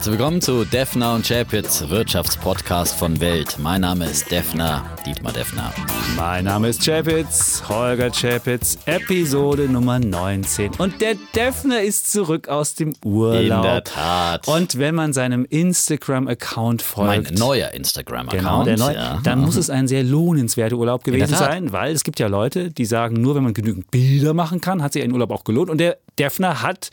Herzlich willkommen zu Defner und Chapitz, Wirtschaftspodcast von Welt. Mein Name ist Defner, Dietmar Defner. Mein Name ist Chapitz, Holger Chapitz, Episode Nummer 19. Und der Defner ist zurück aus dem Urlaub. In der Tat. Und wenn man seinem Instagram-Account folgt. Mein neuer Instagram-Account. Genau, der neue, ja. dann muss es ein sehr lohnenswerter Urlaub gewesen sein, weil es gibt ja Leute, die sagen, nur wenn man genügend Bilder machen kann, hat sich ein Urlaub auch gelohnt. Und der Defner hat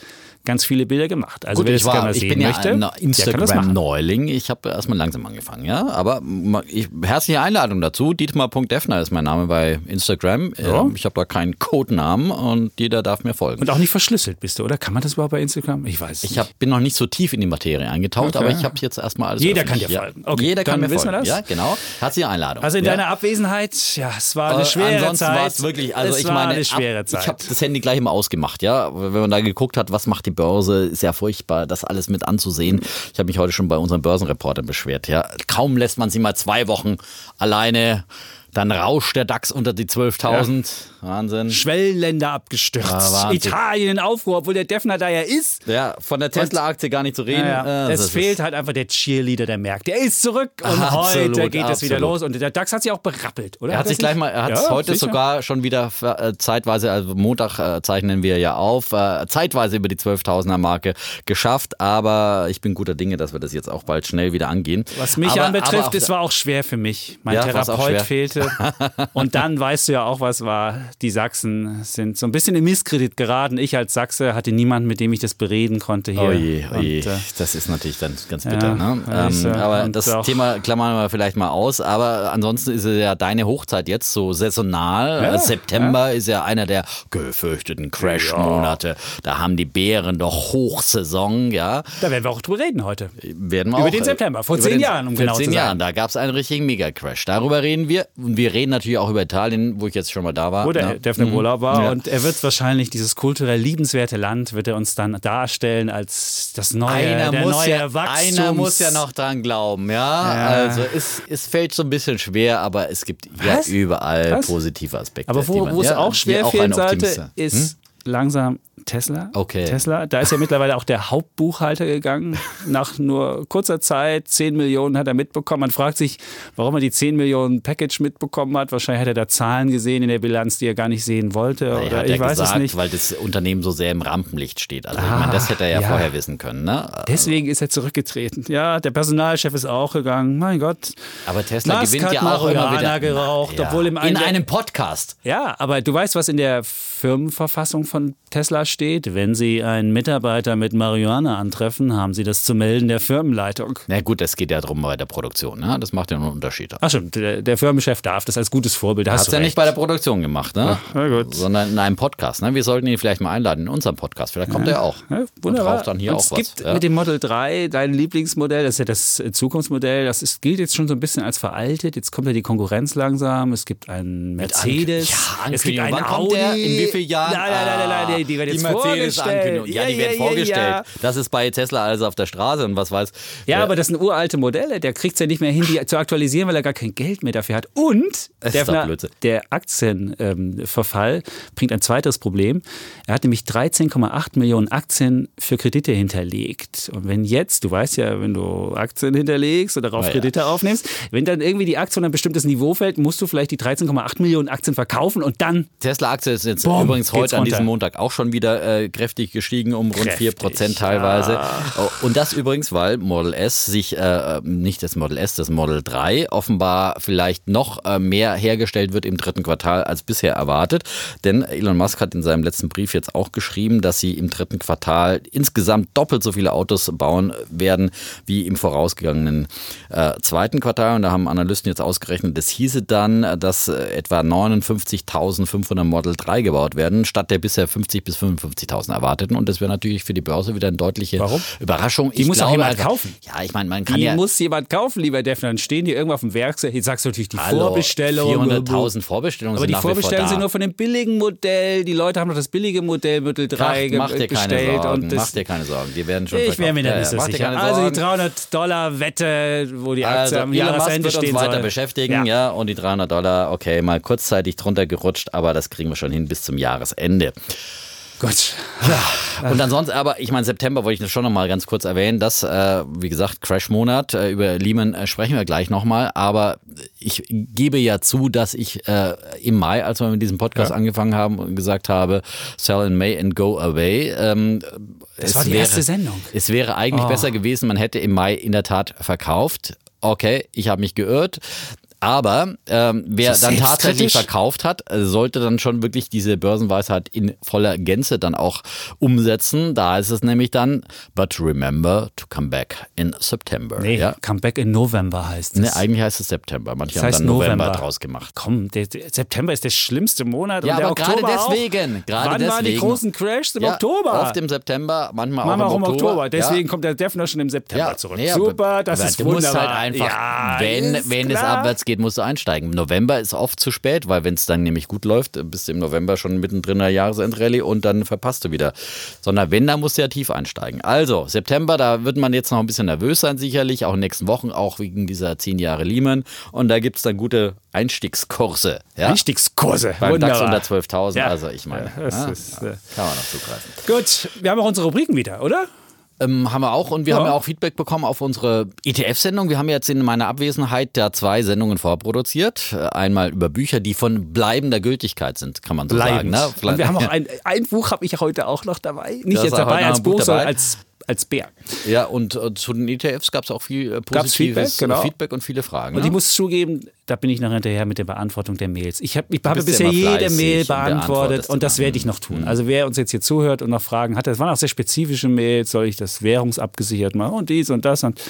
ganz viele Bilder gemacht. Also Gut, wer ich, das gerne war, mal ich sehen bin ja möchte, machen. Instagram-Neuling. Ich habe erstmal langsam angefangen, ja. Aber ich, herzliche Einladung dazu. Dietmar.defner ist mein Name bei Instagram. Ja. Ähm, Ich habe da keinen Codenamen und jeder darf mir folgen. Und auch nicht verschlüsselt bist du, oder? Kann man das überhaupt bei Instagram? Ich weiß Ich hab, bin noch nicht so tief in die Materie eingetaucht, Okay. aber ich habe jetzt erstmal alles. Jeder öffentlich. kann dir ja. folgen. Okay, Jeder kann mir wissen folgen. wir das. Ja, genau. Herzliche Einladung. Also in ja. deiner Abwesenheit, ja, es war eine Äh, schwere Ansonsten Zeit. war es wirklich, also es ich meine, eine schwere Zeit. ich habe das Handy gleich immer ausgemacht, ja. Wenn man da geguckt hat, was macht die Börse, ist ja furchtbar, das alles mit anzusehen. Ich habe mich heute schon bei unseren Börsenreportern beschwert, ja. Kaum lässt man sie mal zwei Wochen alleine, dann rauscht der DAX unter die 12.000. Wahnsinn. Schwellenländer abgestürzt. Ja, Wahnsinn. Italien in Aufruhr, obwohl der Defner da ja ist. Ja, von der Tesla-Aktie gar nicht zu reden. Ja, Äh, es fehlt halt einfach der Cheerleader der Märkte. Er ist zurück und Absolut, heute geht es wieder los. Und der DAX hat sich auch berappelt, oder? Er hat er sich gleich mal, er hat es heute sicher. sogar schon wieder äh, zeitweise, also Montag äh, zeichnen wir ja auf, äh, zeitweise über die 12.000er Marke geschafft, aber ich bin guter Dinge, dass wir das jetzt auch bald schnell wieder angehen. Was mich aber, anbetrifft, es war auch schwer für mich. Mein Ja, Therapeut schwer? Und dann weißt du ja auch, was war. Die Sachsen sind so ein bisschen in Misskredit geraten. Ich als Sachse hatte niemanden, mit dem ich das bereden konnte hier. Oh je, oh je. Und, äh, das ist natürlich dann ganz bitter. ja, ne? ähm, äh, aber und das Thema klammern wir vielleicht mal aus. Aber ansonsten ist es ja deine Hochzeit jetzt so saisonal. Ja, Äh, September ist ja einer der gefürchteten Crash-Monate. Da haben die Bären doch Hochsaison, ja. da werden wir auch drüber reden heute. werden wir Über auch, den äh, September, vor zehn Jahren, um vor genau zehn zu sein. Jahren, da gab es einen richtigen Mega-Crash. Darüber reden wir. Und wir reden natürlich auch über Italien, wo ich jetzt schon mal da war. wo der ne? Defner im Urlaub war. Ja. Und er wird wahrscheinlich dieses kulturell liebenswerte Land, wird er uns dann darstellen als das neue, Einer der muss, neue ja, Wachstums... einer muss ja noch dran glauben, ja. Ja. Also es, es fällt so ein bisschen schwer, aber es gibt ja Was? überall Was? positive Aspekte. Aber die wo, man- wo es ja, auch schwer fehlen einen sollte, ist langsam Tesla. Okay. Tesla, da ist ja mittlerweile auch der Hauptbuchhalter gegangen. Nach nur kurzer Zeit, 10 Millionen hat er mitbekommen. Man fragt sich, warum er die 10 Millionen Package mitbekommen hat. Wahrscheinlich hat er da Zahlen gesehen in der Bilanz, die er gar nicht sehen wollte. Er Oder hat ich weiß gesagt, es nicht. weil das Unternehmen so sehr im Rampenlicht steht. Also ich Ah, meine, das hätte er ja, ja. vorher wissen können. Ne? Deswegen ist er zurückgetreten. Ja, der Personalchef ist auch gegangen. Mein Gott. Aber Tesla Musk gewinnt hat ja auch immer wieder. geraucht, Ja. obwohl im in einem Podcast. Ja, aber du weißt, was in der Firmenverfassung von Tesla steht? Wenn Sie einen Mitarbeiter mit Marihuana antreffen, haben Sie das zu melden der Firmenleitung. Na gut, das geht ja drum bei der Produktion. Ne? Das macht ja nur einen Unterschied. Ach stimmt, der, der Firmenchef darf das als gutes Vorbild. Da Hast hast du ja recht. nicht bei der Produktion gemacht, ne? na gut. Sondern in einem Podcast. Ne? Wir sollten ihn vielleicht mal einladen in unserem Podcast. Vielleicht kommt er auch. Ja, Und wunderbar. raucht dann hier Und auch es was. gibt ja? mit dem Model 3 dein Lieblingsmodell, das ist ja das Zukunftsmodell, das ist, gilt jetzt schon so ein bisschen als veraltet. Jetzt kommt ja die Konkurrenz langsam. Es gibt einen Mercedes, Ja, es gibt einen Wann Audi. der? In wie vielen Jahren? Nein, nein, nein, nein, nein, die, die werden jetzt vorgestellt. Ja, die werden vorgestellt. Das ist bei Tesla alles auf der Straße und was weiß. Ja, aber das sind uralte Modelle. Der kriegt es ja nicht mehr hin, die zu aktualisieren, weil er gar kein Geld mehr dafür hat. Und der, der Aktienverfall bringt ein zweites Problem. Er hat nämlich 13,8 Millionen Aktien für Kredite hinterlegt. Und wenn jetzt, du weißt ja, wenn du Aktien hinterlegst oder darauf ja. Kredite aufnimmst, wenn dann irgendwie die Aktie unter ein bestimmtes Niveau fällt, musst du vielleicht die 13,8 Millionen Aktien verkaufen und dann Tesla-Aktie ist jetzt Boom, übrigens heute an diesem runter. Montag auch schon wieder äh, kräftig gestiegen, um rund Kräftig, 4% teilweise. Oh, Und das übrigens, weil Model S sich, äh, nicht das Model S, das Model 3 offenbar vielleicht noch äh, mehr hergestellt wird im dritten Quartal als bisher erwartet. Denn Elon Musk hat in seinem letzten Brief jetzt auch geschrieben, dass sie im dritten Quartal insgesamt doppelt so viele Autos bauen werden wie im vorausgegangenen äh, zweiten Quartal. Und da haben Analysten jetzt ausgerechnet, das hieße dann, äh, dass äh, etwa 59.500 Model 3 gebaut werden, statt der bisher 50.000 bis 55.000 erwarteten. Und das wäre natürlich für die Börse wieder eine deutliche Warum? Überraschung. Die muss doch jemand kaufen. Ja, ich meine, man kann die ja... muss jemand kaufen, lieber Defner. Dann stehen die irgendwo auf dem Werk. Jetzt sagst du natürlich die Hallo, Vorbestellung. 400.000 Vorbestellungen Aber sind die Vorbestellungen sind nur von dem billigen Modell. Die Leute haben doch das billige Modell Model 3 Mach, mach dir keine. Sorgen, mach dir keine Sorgen. Die werden schon ich wäre mir da nicht so sicher. Also die Sorgen. 300 Dollar Wette, wo die Aktie Also am Jahresende stehen weiter soll. beschäftigen, Ja. ja. und die 300 Dollar, okay, mal kurzzeitig drunter gerutscht, aber das kriegen wir schon hin bis zum Jahresende. Gut. Ja. Und ansonsten, aber ich meine, September wollte ich das schon nochmal ganz kurz erwähnen, dass, äh, wie gesagt, Crash-Monat, äh, über Lehman äh, sprechen wir gleich nochmal, aber ich gebe ja zu, dass ich äh, im Mai, als wir mit diesem Podcast Ja. angefangen haben, gesagt habe, sell in May and go away. Ähm, Das es war die wäre, erste Sendung. Es wäre eigentlich Oh. besser gewesen, man hätte im Mai in der Tat verkauft. Okay, ich habe mich geirrt. Aber ähm, wer dann tatsächlich verkauft hat, äh, sollte dann schon wirklich diese Börsenweisheit in voller Gänze dann auch umsetzen. Da ist es nämlich dann, but remember to come back in September. Nee, Ja? Comeback in November heißt es. Ne, eigentlich heißt es September. Manche Das haben heißt dann November, November. draus gemacht. Komm, der, der September ist der schlimmste Monat Ja, und der aber gerade Oktober auch. deswegen, gerade Wann waren die deswegen. großen Crashs im Ja, Oktober? Oft im September, manchmal, Manchmal auch im Oktober. Ja. Deswegen kommt der Defner schon im September Ja, zurück. nee, Super, das ist du wunderbar. musst halt einfach, ja, wenn, wenn es abwärts geht, musst du einsteigen. Im November ist oft zu spät, weil wenn es dann nämlich gut läuft, bist du im November schon mittendrin in der Jahresendrallye und dann verpasst du wieder. Sondern wenn, dann musst du ja tief einsteigen. Also, September, da wird man jetzt noch ein bisschen nervös sein, sicherlich, auch in den nächsten Wochen, auch wegen dieser 10 Jahre Lehman. Und da gibt es dann gute Einstiegskurse. Ja? Einstiegskurse. Beim DAX Wunderbar. unter 12.000, Ja. also ich meine, Ja, das ja, ist, äh, kann man noch zugreifen. Gut, wir haben auch unsere Rubriken wieder, oder? Ähm, haben wir auch und wir Ja. haben ja auch Feedback bekommen auf unsere ETF-Sendung. Wir haben jetzt in meiner Abwesenheit da zwei Sendungen vorproduziert. Äh, Einmal über Bücher, die von bleibender Gültigkeit sind, kann man so sagen. Ne? Und wir haben auch ein, ein Buch habe ich heute auch noch dabei. Nicht Da ist jetzt dabei als Buch Buch, sondern dabei. als, als Bär. Ja, und äh, zu den ETFs gab es auch viel äh, positives Feedback, genau. Feedback und viele Fragen. Und ne? ich muss zugeben, da bin ich noch hinterher mit der Beantwortung der Mails. Ich, hab, ich habe ja bisher jede Mail beantwortet und das werde ich noch tun. Also wer uns jetzt hier zuhört und noch Fragen hat, das waren auch sehr spezifische Mails, soll ich das währungsabgesichert machen und dies und das und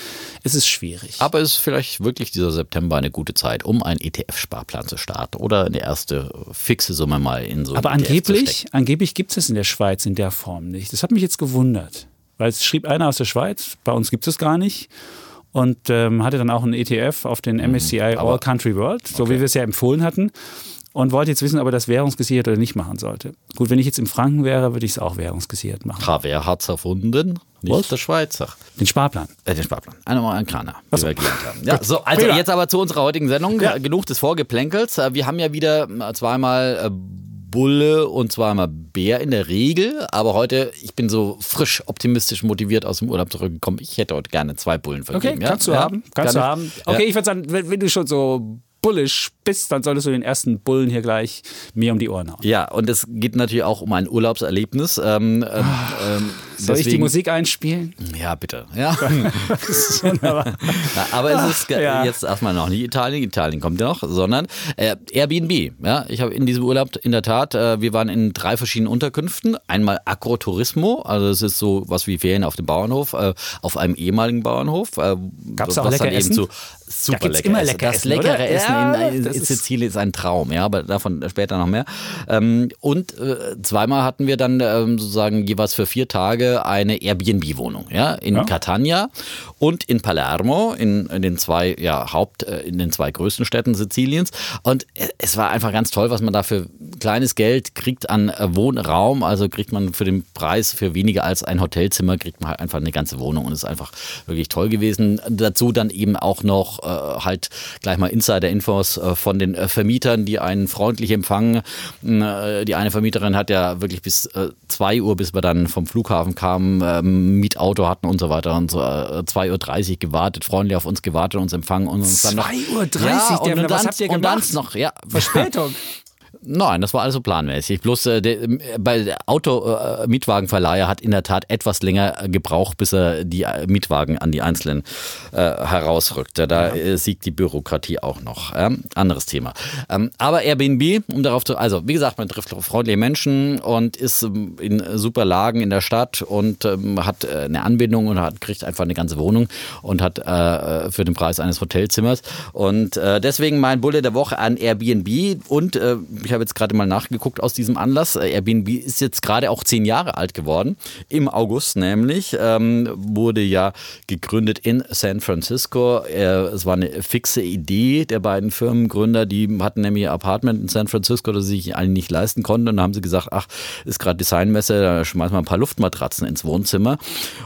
es ist schwierig. Aber ist vielleicht wirklich dieser September eine gute Zeit, um einen ETF-Sparplan zu starten oder eine erste fixe Summe mal in so Aber zu angeblich, angeblich gibt es in der Schweiz in der Form nicht. Das hat mich jetzt gewundert. Weil es schrieb einer aus der Schweiz, bei uns gibt es gar nicht. Und ähm, hatte dann auch einen ETF auf den MSCI All Country World, so wie wir es ja empfohlen hatten. Und wollte jetzt wissen, ob er das währungsgesichert oder nicht machen sollte. Gut, wenn ich jetzt im Franken wäre, würde ich es auch währungsgesichert machen. Ha, wer hat's erfunden? Nicht Was? der Schweizer. Den Sparplan. Äh, den Sparplan. Einer mal ein Kraner, so. wir gelernt haben. Ja, so, also jetzt aber zu unserer heutigen Sendung. Ja. Genug des Vorgeplänkels. Äh, Wir haben ja wieder äh, zweimal äh, Bulle und zweimal Bär in der Regel. Aber heute, ich bin so frisch optimistisch motiviert aus dem Urlaub zurückgekommen. Ich hätte heute gerne zwei Bullen Okay, vergeben. ja? kannst du Ja? haben. Kannst Kann du haben. Okay, ich würde sagen, wenn, wenn du schon so bullisch bist, dann solltest du den ersten Bullen hier gleich mir um die Ohren hauen. Ja, und es geht natürlich auch um ein Urlaubserlebnis. Ähm, ähm, Soll ich die deswegen- Musik einspielen? Ja, bitte. Ja. Wunderbar. Aber es ist Ja. jetzt erstmal noch nicht Italien, Italien kommt ja noch, sondern äh, Airbnb. Ja, ich habe in diesem Urlaub in der Tat, äh, wir waren in drei verschiedenen Unterkünften. Einmal Agrotourismo, also es ist so was wie Ferien auf dem Bauernhof, äh, auf einem ehemaligen Bauernhof. Äh, Gab's auch was lecker Essen? so super gibt's lecker immer Essen. lecker Das Essen, leckere oder? Essen Ja, in, in, das in ist- Sizilien ist ein Traum, ja, aber davon später noch mehr. Ähm, und äh, zweimal hatten wir dann ähm, sozusagen jeweils für vier Tage eine Airbnb-Wohnung, ja, in Ja. Catania und in Palermo, in, in den zwei ja, Haupt, äh, in den zwei größten Städten Siziliens. Und äh, es war einfach ganz toll, was man da für kleines Geld kriegt an äh, Wohnraum. Also kriegt man für den Preis für weniger als ein Hotelzimmer, kriegt man halt einfach eine ganze Wohnung und ist einfach wirklich toll gewesen. Dazu dann eben auch noch äh, halt gleich mal Insider-Infos äh, von den äh, Vermietern, die einen freundlich empfangen. Äh, die eine Vermieterin hat ja wirklich bis äh, 2 Uhr, bis wir dann vom Flughafen kamen, ähm, Mietauto hatten und so weiter und so äh, 2.30 Uhr gewartet, freundlich auf uns gewartet, uns empfangen und uns dann noch. 2.30 Uhr, ja, und, Defner, und was dann, habt ihr und dann noch, ja. Verspätung. Nein, das war alles so planmäßig. Bloß äh, der, äh, bei der Auto-Mietwagenverleiher hat in der Tat etwas länger äh, gebraucht, bis er die äh, Mietwagen an die Einzelnen äh, herausrückte. Da äh, siegt die Bürokratie auch noch. Ja? Anderes Thema. Ähm, aber Airbnb, um darauf zu, also wie gesagt, man trifft freundliche Menschen und ist ähm, in super Lagen in der Stadt und ähm, hat äh, eine Anbindung und hat, kriegt einfach eine ganze Wohnung und hat äh, für den Preis eines Hotelzimmers. Und äh, deswegen mein Bulle der Woche an Airbnb und äh, ich habe jetzt gerade mal nachgeguckt aus diesem Anlass. Äh, Airbnb ist jetzt gerade auch zehn Jahre alt geworden. Im August nämlich ähm, wurde ja gegründet in San Francisco. Äh, es war eine fixe Idee der beiden Firmengründer. Die hatten nämlich ihr Apartment in San Francisco, das sie sich eigentlich nicht leisten konnten. Und dann haben sie gesagt, ach, ist gerade Designmesse, da schmeißen wir ein paar Luftmatratzen ins Wohnzimmer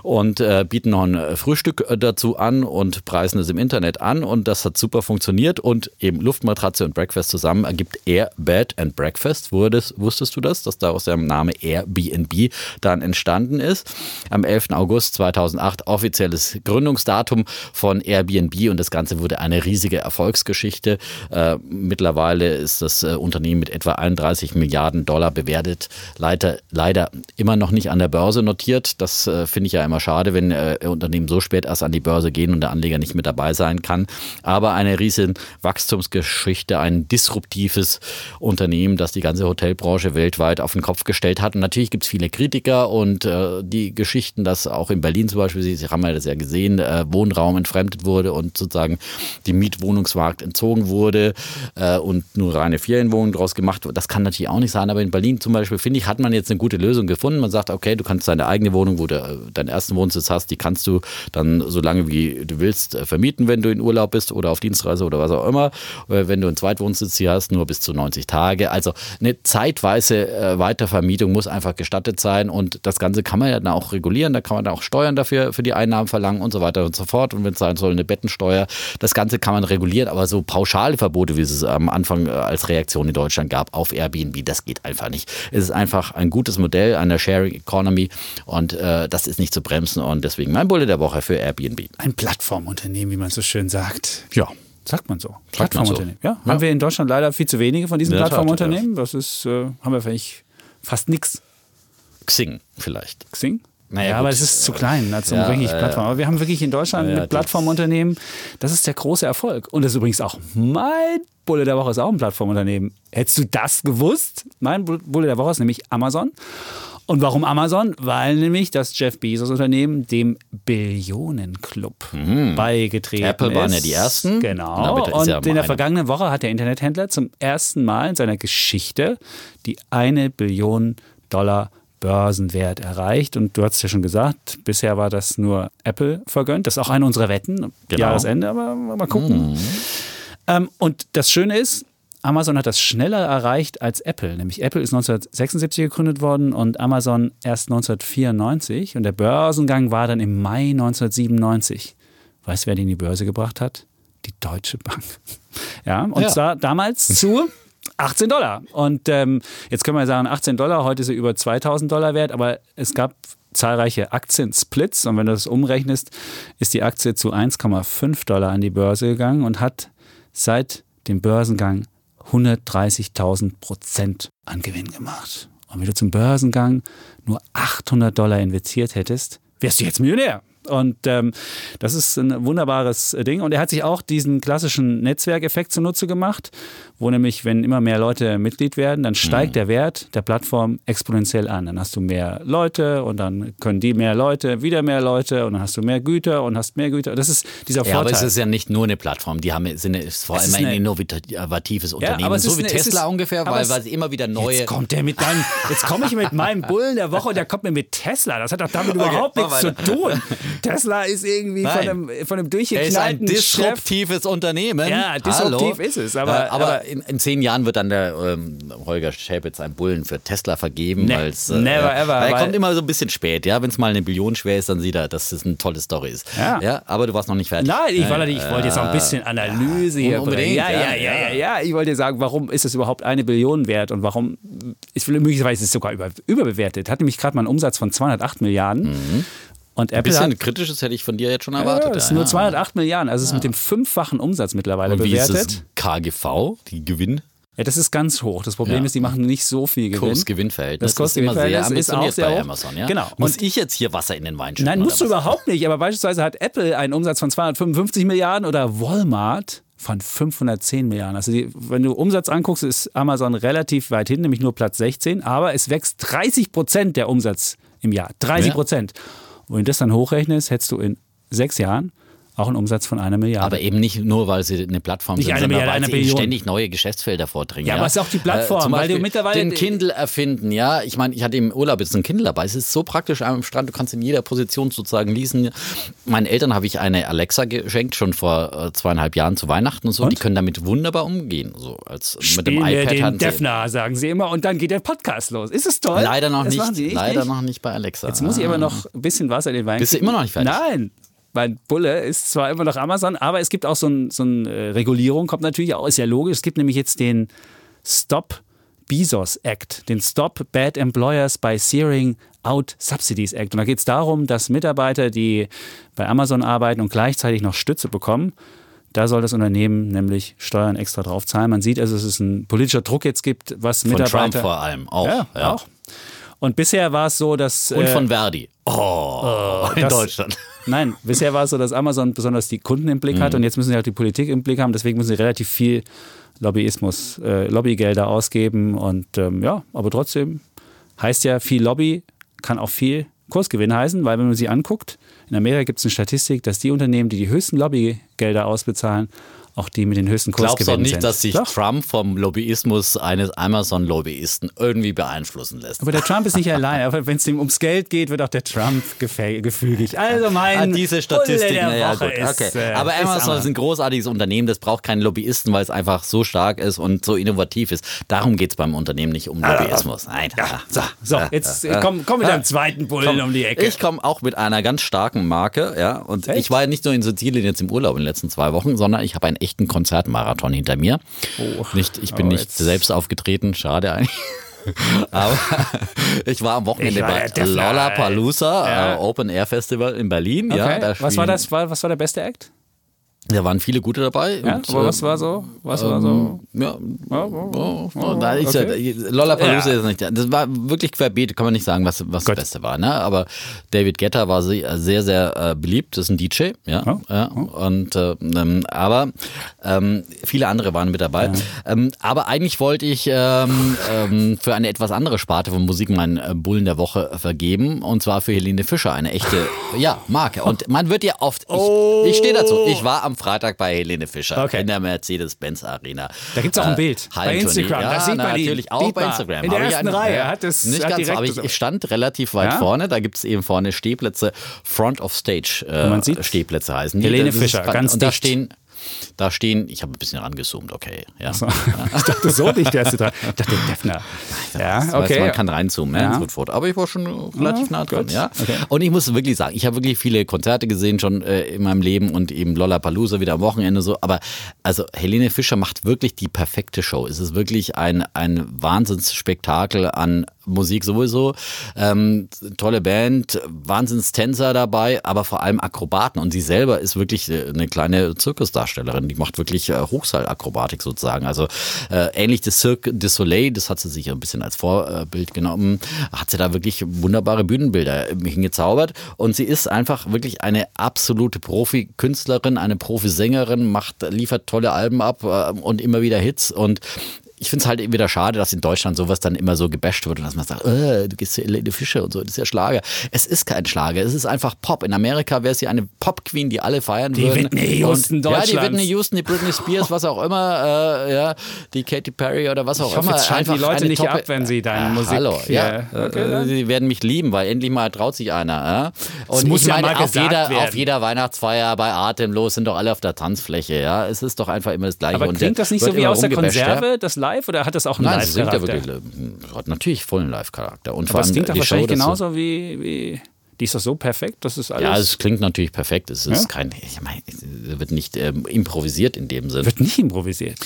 und äh, bieten noch ein äh, Frühstück äh, dazu an und preisen es im Internet an. Und das hat super funktioniert. Und eben Luftmatratze und Breakfast zusammen ergibt Airbed. And Breakfast. Wurdest, wusstest du das, dass daraus der Name Airbnb dann entstanden ist? Am 11. August 2008 offizielles Gründungsdatum von Airbnb und das Ganze wurde eine riesige Erfolgsgeschichte. Äh, mittlerweile ist das äh, Unternehmen mit etwa 31 Milliarden Dollar bewertet. Leider, leider immer noch nicht an der Börse notiert. Das äh, finde ich ja immer schade, wenn äh, Unternehmen so spät erst an die Börse gehen und der Anleger nicht mit dabei sein kann. Aber eine riesen Wachstumsgeschichte, ein disruptives Unternehmen, das die ganze Hotelbranche weltweit auf den Kopf gestellt hat. Und natürlich gibt es viele Kritiker und äh, die Geschichten, dass auch in Berlin zum Beispiel, Sie haben ja das ja gesehen, äh, Wohnraum entfremdet wurde und sozusagen die Mietwohnungsmarkt entzogen wurde äh, und nur reine Ferienwohnungen daraus gemacht. Das kann natürlich auch nicht sein, aber in Berlin zum Beispiel, finde ich, hat man jetzt eine gute Lösung gefunden. Man sagt, okay, du kannst deine eigene Wohnung, wo du äh, deinen ersten Wohnsitz hast, die kannst du dann so lange wie du willst äh, vermieten, wenn du in Urlaub bist oder auf Dienstreise oder was auch immer. Äh, wenn du einen Zweitwohnsitz hier hast, nur bis zu 90 Tage. Also eine zeitweise äh, Weitervermietung muss einfach gestattet sein und das Ganze kann man ja dann auch regulieren. Da kann man dann auch Steuern dafür für die Einnahmen verlangen und so weiter und so fort. Und wenn es sein soll, eine Bettensteuer, das Ganze kann man regulieren. Aber so pauschale Verbote, wie es am Anfang als Reaktion in Deutschland gab auf Airbnb, das geht einfach nicht. Es ist einfach ein gutes Modell einer Sharing Economy und äh, das ist nicht zu bremsen. Und deswegen mein Bulle der Woche für Airbnb. Ein Plattformunternehmen, wie man so schön sagt. Ja. Sagt man so. Man so. Plattformunternehmen. Ja, Ja. haben wir in Deutschland leider viel zu wenige von diesen Plattformunternehmen. Das ist, äh, haben wir vielleicht fast nichts. Xing vielleicht. Xing? Naja, ja, aber es ist zu klein, als um Ja, wirklich Plattform. Aber wir haben wirklich in Deutschland ja, mit Plattformunternehmen, das ist der große Erfolg. Und das ist übrigens auch mein Bulle der Woche ist auch ein Plattformunternehmen. Hättest du das gewusst? Mein Bulle der Woche ist nämlich Amazon. Und warum Amazon? Weil nämlich das Jeff Bezos Unternehmen dem Billionenclub beigetreten Mhm. Apple ist. waren ja die ersten. Genau. Ist Und ja in der eine- vergangenen Woche hat der Internethändler zum ersten Mal in seiner Geschichte die eine Billion Dollar Börsenwert erreicht. Und du hast ja schon gesagt, bisher war das nur Apple vergönnt. Das ist auch eine unserer Wetten. Genau. Jahresende, aber mal gucken. Ähm, und das Schöne ist, Amazon hat das schneller erreicht als Apple. Nämlich Apple ist 1976 gegründet worden und Amazon erst 1994. Und der Börsengang war dann im Mai 1997. Weißt du, wer die in die Börse gebracht hat? Die Deutsche Bank. Ja, und Ja. zwar damals zu 18 Dollar. Und ähm, jetzt können wir sagen, 18 Dollar, heute ist sie über 2000 Dollar wert, aber es gab zahlreiche Aktiensplits und wenn du das umrechnest, ist die Aktie zu 1,5 Dollar an die Börse gegangen und hat seit dem Börsengang 130.000 Prozent an Gewinn gemacht. Und wenn du zum Börsengang nur 800 Dollar investiert hättest, wärst du jetzt Millionär. Und ähm, das ist ein wunderbares Ding. Und er hat sich auch diesen klassischen Netzwerkeffekt zunutze gemacht, wo nämlich, wenn immer mehr Leute Mitglied werden, dann steigt der Wert der Plattform exponentiell an. Dann hast du mehr Leute und dann können die mehr Leute, wieder mehr Leute und dann hast du mehr Güter und hast mehr Güter. Das ist dieser Ja, aber Vorteil. es ist ja nicht nur eine Plattform, die haben sind ist vor Es allem ein innovatives Unternehmen, aber es so wie eine- es Tesla ist- ungefähr, aber weil, es- weil sie immer wieder neue Jetzt kommt der mit deinem, jetzt komme ich mit meinem Bullen der Woche und der kommt mir mit Tesla. Das hat doch damit überhaupt mach nichts zu tun. Tesla ist irgendwie von Nein. einem, von einem Er ist ein durchgeknallten Chef. disruptives Unternehmen. Ja, disruptiv Hallo. ist es, aber- aber aber- in, in zehn Jahren wird dann der ähm, Holger Schäpitz einen Bullen für Tesla vergeben. Ne- weil's, never ever, Weil er weil- kommt immer so ein bisschen spät, ja. Wenn es mal eine Billion schwer ist, dann sieht er, dass es eine tolle Story ist. Ja. aber du warst noch nicht fertig. Nein, ich, wollte, ich wollte jetzt auch ein bisschen Analyse hier unbedingt, bringen. Ja, ja, ja, ja, ja, ja. ja. Ich wollte dir sagen, warum ist es überhaupt eine Billion wert und warum ist möglicherweise ist es sogar über, überbewertet. Hat nämlich gerade mal einen Umsatz von 208 Milliarden. Und Ein Apple bisschen hat, kritisches hätte ich von dir jetzt schon ja, erwartet. das ist ja, nur ja. 208 Milliarden. Also es ist mit dem fünffachen Umsatz mittlerweile Und wie ist bewertet. das KGV, die Gewinn? Ja, das ist ganz hoch. Das Problem Ja. ist, die machen nicht so viel Gewinn. Kurs-Gewinn-Verhältnis Das ist immer sehr ist auch sehr bei hoch. Amazon. Ja? Genau. Muss Und- ich jetzt hier Wasser in den Wein schütten? Nein, musst du überhaupt nicht. Aber beispielsweise hat Apple einen Umsatz von 255 Milliarden oder Walmart von 510 Milliarden. Also die, wenn du Umsatz anguckst, ist Amazon relativ weit hin, nämlich nur Platz 16. Aber es wächst 30 Prozent der Umsatz im Jahr. 30 Prozent. Und wenn du das dann hochrechnest, hättest du in sechs Jahren auch einen Umsatz von einer Milliarde. Aber eben nicht nur, weil sie eine Plattform Nicht sind, eine sondern Milliarde, weil sie ständig neue Geschäftsfelder vordringen. Ja, aber es ist auch die Plattform, zum weil du mittlerweile- den Kindle erfinden, ja. Ich meine, ich hatte im Urlaub jetzt einen Kindle dabei. Es ist so praktisch am Strand, du kannst in jeder Position sozusagen lesen. Meinen Eltern habe ich eine Alexa geschenkt, schon vor äh, zweieinhalb Jahren zu Weihnachten und so. Die können damit wunderbar umgehen. So als mit dem iPad den Defner, sagen sie immer. Und dann geht der Podcast los. Ist es toll? Leider noch das nicht, nicht, leider nicht? noch nicht bei Alexa. Jetzt muss ich aber noch ein bisschen Wasser in den Wein Bist du immer noch nicht fertig? Nein. Mein Bulle ist zwar immer noch Amazon, aber es gibt auch so, ein, so eine äh, Regulierung, kommt natürlich auch, ist ja logisch. Es gibt nämlich jetzt den Stop BESOS Act, den Stop Bad Employers by Searing Out Subsidies Act. Und da geht es darum, dass Mitarbeiter, die bei Amazon arbeiten und gleichzeitig noch Stütze bekommen, da soll das Unternehmen nämlich Steuern extra drauf zahlen. Man sieht also, dass es ein politischer Druck jetzt gibt, was Von Mitarbeiter. Trump vor allem auch. Ja, ja. auch. Und bisher war es so, dass. Und äh, von Verdi. Oh, in das- Deutschland. Nein, bisher war es so, dass Amazon besonders die Kunden im Blick Mhm. hat und jetzt müssen sie auch die Politik im Blick haben. Deswegen müssen sie relativ viel Lobbyismus, äh, Lobbygelder ausgeben. Und ähm, ja, aber trotzdem heißt ja viel Lobby, kann auch viel Kursgewinn heißen, weil wenn man sie anguckt, in Amerika gibt es eine Statistik, dass die Unternehmen, die die höchsten Lobbygelder ausbezahlen, auch die mit den höchsten Glaubst du nicht, sind. dass sich Doch. Trump vom Lobbyismus eines Amazon-Lobbyisten irgendwie beeinflussen lässt? Aber der Trump ist nicht allein. Aber wenn es ihm ums Geld geht, wird auch der Trump gefügig. Also mein Ah, diese Bulle Statistiken, der ja Woche gut, ist, okay. äh, Aber Amazon ist ein großartiges Unternehmen, das braucht keinen Lobbyisten, weil es einfach so stark ist und so innovativ ist. Darum geht es beim Unternehmen nicht um Lobbyismus. Nein. So, so jetzt äh, komm, komm mit deinem zweiten Bullen um die Ecke. Ich komme auch mit einer ganz starken Marke, ja. Und Echt? ich war ja nicht nur in Sizilien jetzt im Urlaub in den letzten zwei Wochen, sondern ich habe einen echten Konzertmarathon hinter mir. nicht, ich bin Oh, nicht selbst aufgetreten, schade eigentlich. Aber ich war am Wochenende war bei Lollapalooza, Ja. äh, Open Air Festival in Berlin. Ja, Okay. da was, war das, was war der beste Act? Da waren viele gute dabei. Ja, und, aber äh, was war so? Was war so? Ja, Ja, oh, oh, da ist ja, okay. Lollapalooza Ja. ist nicht, das war wirklich querbeet, kann man nicht sagen, was, was das. Beste war. Ne? Aber David Guetta war sehr, sehr, sehr äh, beliebt, das ist ein DJ, ja. Oh. ja und, äh, ähm, aber ähm, viele andere waren mit dabei. Ähm, aber eigentlich wollte ich ähm, ähm, für eine etwas andere Sparte von Musik meinen äh, Bullen der Woche vergeben und zwar für Helene Fischer, eine echte ja, Marke. Und man wird ja oft, ich, ich stehe dazu, ich war am Freitag bei Helene Fischer Okay. in der Mercedes-Benz Arena. Da gibt's auch ein Äh, Bild bei Hallentournee. Instagram. Ja, Da sieht man ihn. natürlich auch Sieht bei. Instagram. In der ersten einen- Reihe hat es- nicht hat ganz, direkt aber ich, ich stand relativ weit Ja? vorne. Da gibt es eben vorne Stehplätze, Front of Stage äh, Stehplätze heißen. Helene Das Fischer, ganz Und da dicht. stehen, da stehen, ich habe ein bisschen rangezoomt, okay. Ja. Ich dachte, so dicht wärst du dran. Ich dachte, Defner. Ja, okay. man kann reinzoomen ja. Ja. ins. Aber ich war schon relativ nah dran. gut. Ja. Okay. Und ich muss wirklich sagen, ich habe wirklich viele Konzerte gesehen schon äh, in meinem Leben und eben Lollapalooza wieder am Wochenende so. Aber also Helene Fischer macht wirklich die perfekte Show. Es ist wirklich ein, ein Wahnsinnsspektakel an Musik sowieso. Ähm, tolle Band, Wahnsinnstänzer dabei, aber vor allem Akrobaten. Und sie selber ist wirklich äh, eine kleine Zirkusdarstellerin. Die macht wirklich äh, Hochseilakrobatik sozusagen. Also äh, ähnlich des Cirque du Soleil, das hat sie sich ein bisschen als Vorbild genommen, hat sie da wirklich wunderbare Bühnenbilder hingezaubert. Und sie ist einfach wirklich eine absolute Profikünstlerin, eine Profisängerin, macht, liefert tolle Alben ab äh, und immer wieder Hits. Und ich finde es halt wieder schade, dass in Deutschland sowas dann immer so gebasht wird und dass man sagt, äh, du gehst zu Helene Fischer und so, das ist ja Schlager. Es ist kein Schlager, es ist einfach Pop. In Amerika wäre sie eine Pop-Queen, die alle feiern Die würden. Whitney Houston und, Ja, die Deutschlands. Whitney Houston, die Britney Spears, was auch immer, äh, ja, die Katy Perry oder was auch Ich hoffe, immer. jetzt schalten die Einfach Leute nicht Top- ab, wenn sie deine Ja, Musik Hallo, ja. hier- Okay, Äh. Sie werden mich lieben, weil endlich mal traut sich einer. Ja? Und muss ich ja meine, mal auf, jeder, werden. auf jeder Weihnachtsfeier bei Atemlos sind doch alle auf der Tanzfläche. Ja? Es ist doch einfach immer das Gleiche. Aber klingt das nicht so wie aus der ja? Konserve, das Live, oder hat das auch einen Nein, sie singt ja Live-Charakter? wirklich, hat natürlich vollen Live-Charakter. Und Aber allem klingt doch wahrscheinlich Show, das so- genauso wie, wie. Die ist doch so perfekt, das ist alles. Ja, es klingt natürlich perfekt. Es ist Ja? kein, ich meine, es wird nicht ähm, improvisiert in dem Sinn. wird nicht improvisiert.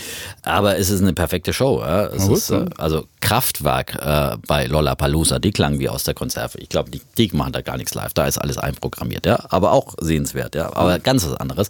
Aber es ist eine perfekte Show. Ja? Gut, ist, äh, also Kraftwerk äh, bei Lollapalooza, die klangen wie aus der Konserve. Ich glaube, die, die machen da gar nichts live. Da ist alles einprogrammiert, ja. Aber auch sehenswert, ja. Aber ganz was anderes.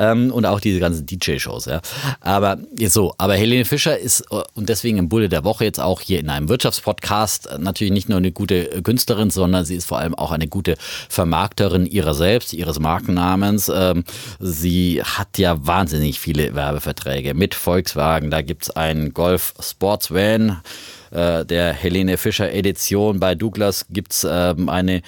Ähm, und auch diese ganzen DJ-Shows, ja. Aber jetzt so, aber Helene Fischer ist äh, und deswegen im Bulle der Woche jetzt auch hier in einem Wirtschaftspodcast äh, natürlich nicht nur eine gute äh, Künstlerin, sondern sie ist vor allem auch eine gute Vermarkterin ihrer selbst, ihres Markennamens. Ähm, sie hat ja wahnsinnig viele Werbeverträge mit Volkswagen. Da gibt es einen Golf Sports Van äh, der Helene Fischer Edition. Bei Douglas gibt es ähm, eine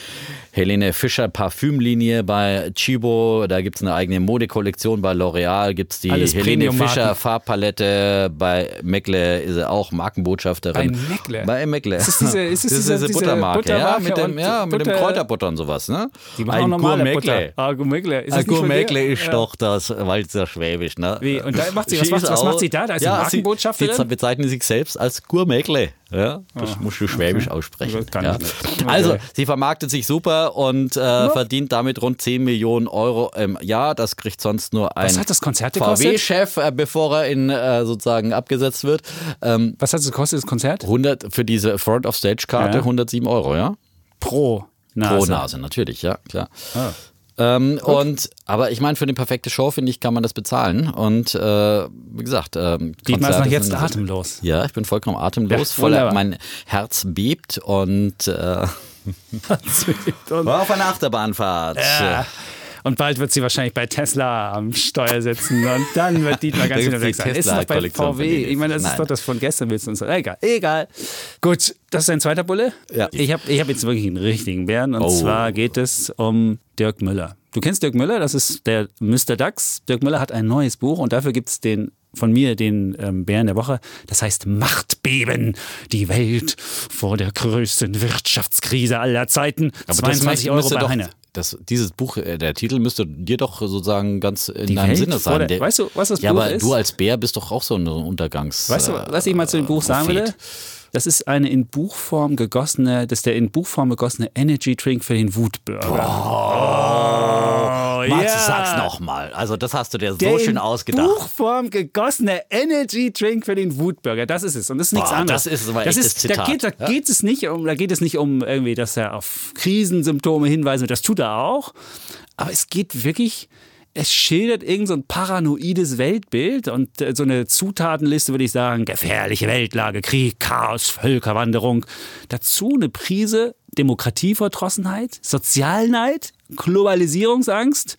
Helene Fischer Parfümlinie bei Chibo. Da gibt es eine eigene Modekollektion. Bei L'Oreal gibt es die Alles Helene. Fischer Farbpalette. Bei Meckle ist sie auch Markenbotschafterin. Bei Meckle? Bei Meckle. Ist es diese- ist es diese- diese diese Buttermarke, ja, Buttermarke mit dem, ja, mit dem Butter- Kräuterbutter und sowas. Ne? Die machen auch Ein normale Gourmetle. Butter. Ah, Gourmetle. Ist? Gourmetle ist Ja. doch das Walzer Schwäbisch. Ne? Wie? Und da macht sie- was macht- was auch- macht sie da? Da ist sie ja, Markenbotschafterin? Sie, sie bezeichnen sich selbst als Gourmetle. Ja, das Ah, musst du schwäbisch aussprechen. Das kann ja. Also, Okay. sie vermarktet sich super und äh, verdient damit rund 10 Millionen Euro im Jahr. Das kriegt sonst nur ein? VW-Chef, äh, bevor er in äh, sozusagen abgesetzt wird. Ähm, Was hat es gekostet, das Konzert? 100 für diese Front-of-Stage-Karte Ja. 107 Euro, ja? Pro Nase. Pro Nase, natürlich, ja, klar. Ah. Ähm, und aber ich meine, für eine perfekte Show, finde ich, kann man das bezahlen. Und äh, wie gesagt, ähm, Dietmar ist noch jetzt sind- atemlos. Ja, ich bin vollkommen atemlos, Ja, voller, wunderbar. mein Herz bebt und äh, Und, war auf einer Achterbahnfahrt. ja. Und bald wird sie wahrscheinlich bei Tesla am Steuer sitzen und dann wird Dietmar ganz gibt's weg sein. Ist noch bei VW. Ich meine, das Nein. ist doch das von gestern willst du uns. Egal, egal. Gut, das ist ein zweiter Bulle. Ja. Ich habe ich hab jetzt wirklich einen richtigen Bären und Oh. zwar geht es um Dirk Müller. Du kennst Dirk Müller, das ist der Mr. Dax. Dirk Müller hat ein neues Buch und dafür gibt es den von mir den ähm, Bären der Woche. Das heißt Machtbeben, die Welt vor der größten Wirtschaftskrise aller Zeiten. Aber das 22 Euro bei doch, Heine. Das, dieses Buch, äh, der Titel müsste dir doch sozusagen ganz in Die deinem Welt Sinne sein. der- weißt du, was das ja, Buch aber ist? du als Bär bist doch auch so ein Untergangs. Weißt du, äh, was ich mal zu dem Buch sagen Prophet. will? Das ist eine in Buchform gegossene, das ist der in Buchform gegossene Energy Drink für den Wutbürger. Max, ja. sag's nochmal. Also, das hast du dir Der so schön in ausgedacht. Buchform gegossene Energy Drink für den Wutbürger. Das ist es. Und das ist nichts Boah, anderes. das ist aber das ist, da Zitat. geht, da geht es nicht um, da geht es nicht um irgendwie, dass er auf Krisensymptome hinweist. Das tut er auch. Aber es geht wirklich, es schildert irgend so ein paranoides Weltbild und äh, so eine Zutatenliste würde ich sagen, gefährliche Weltlage, Krieg, Chaos, Völkerwanderung. Dazu eine Prise Demokratieverdrossenheit, Sozialneid, Globalisierungsangst,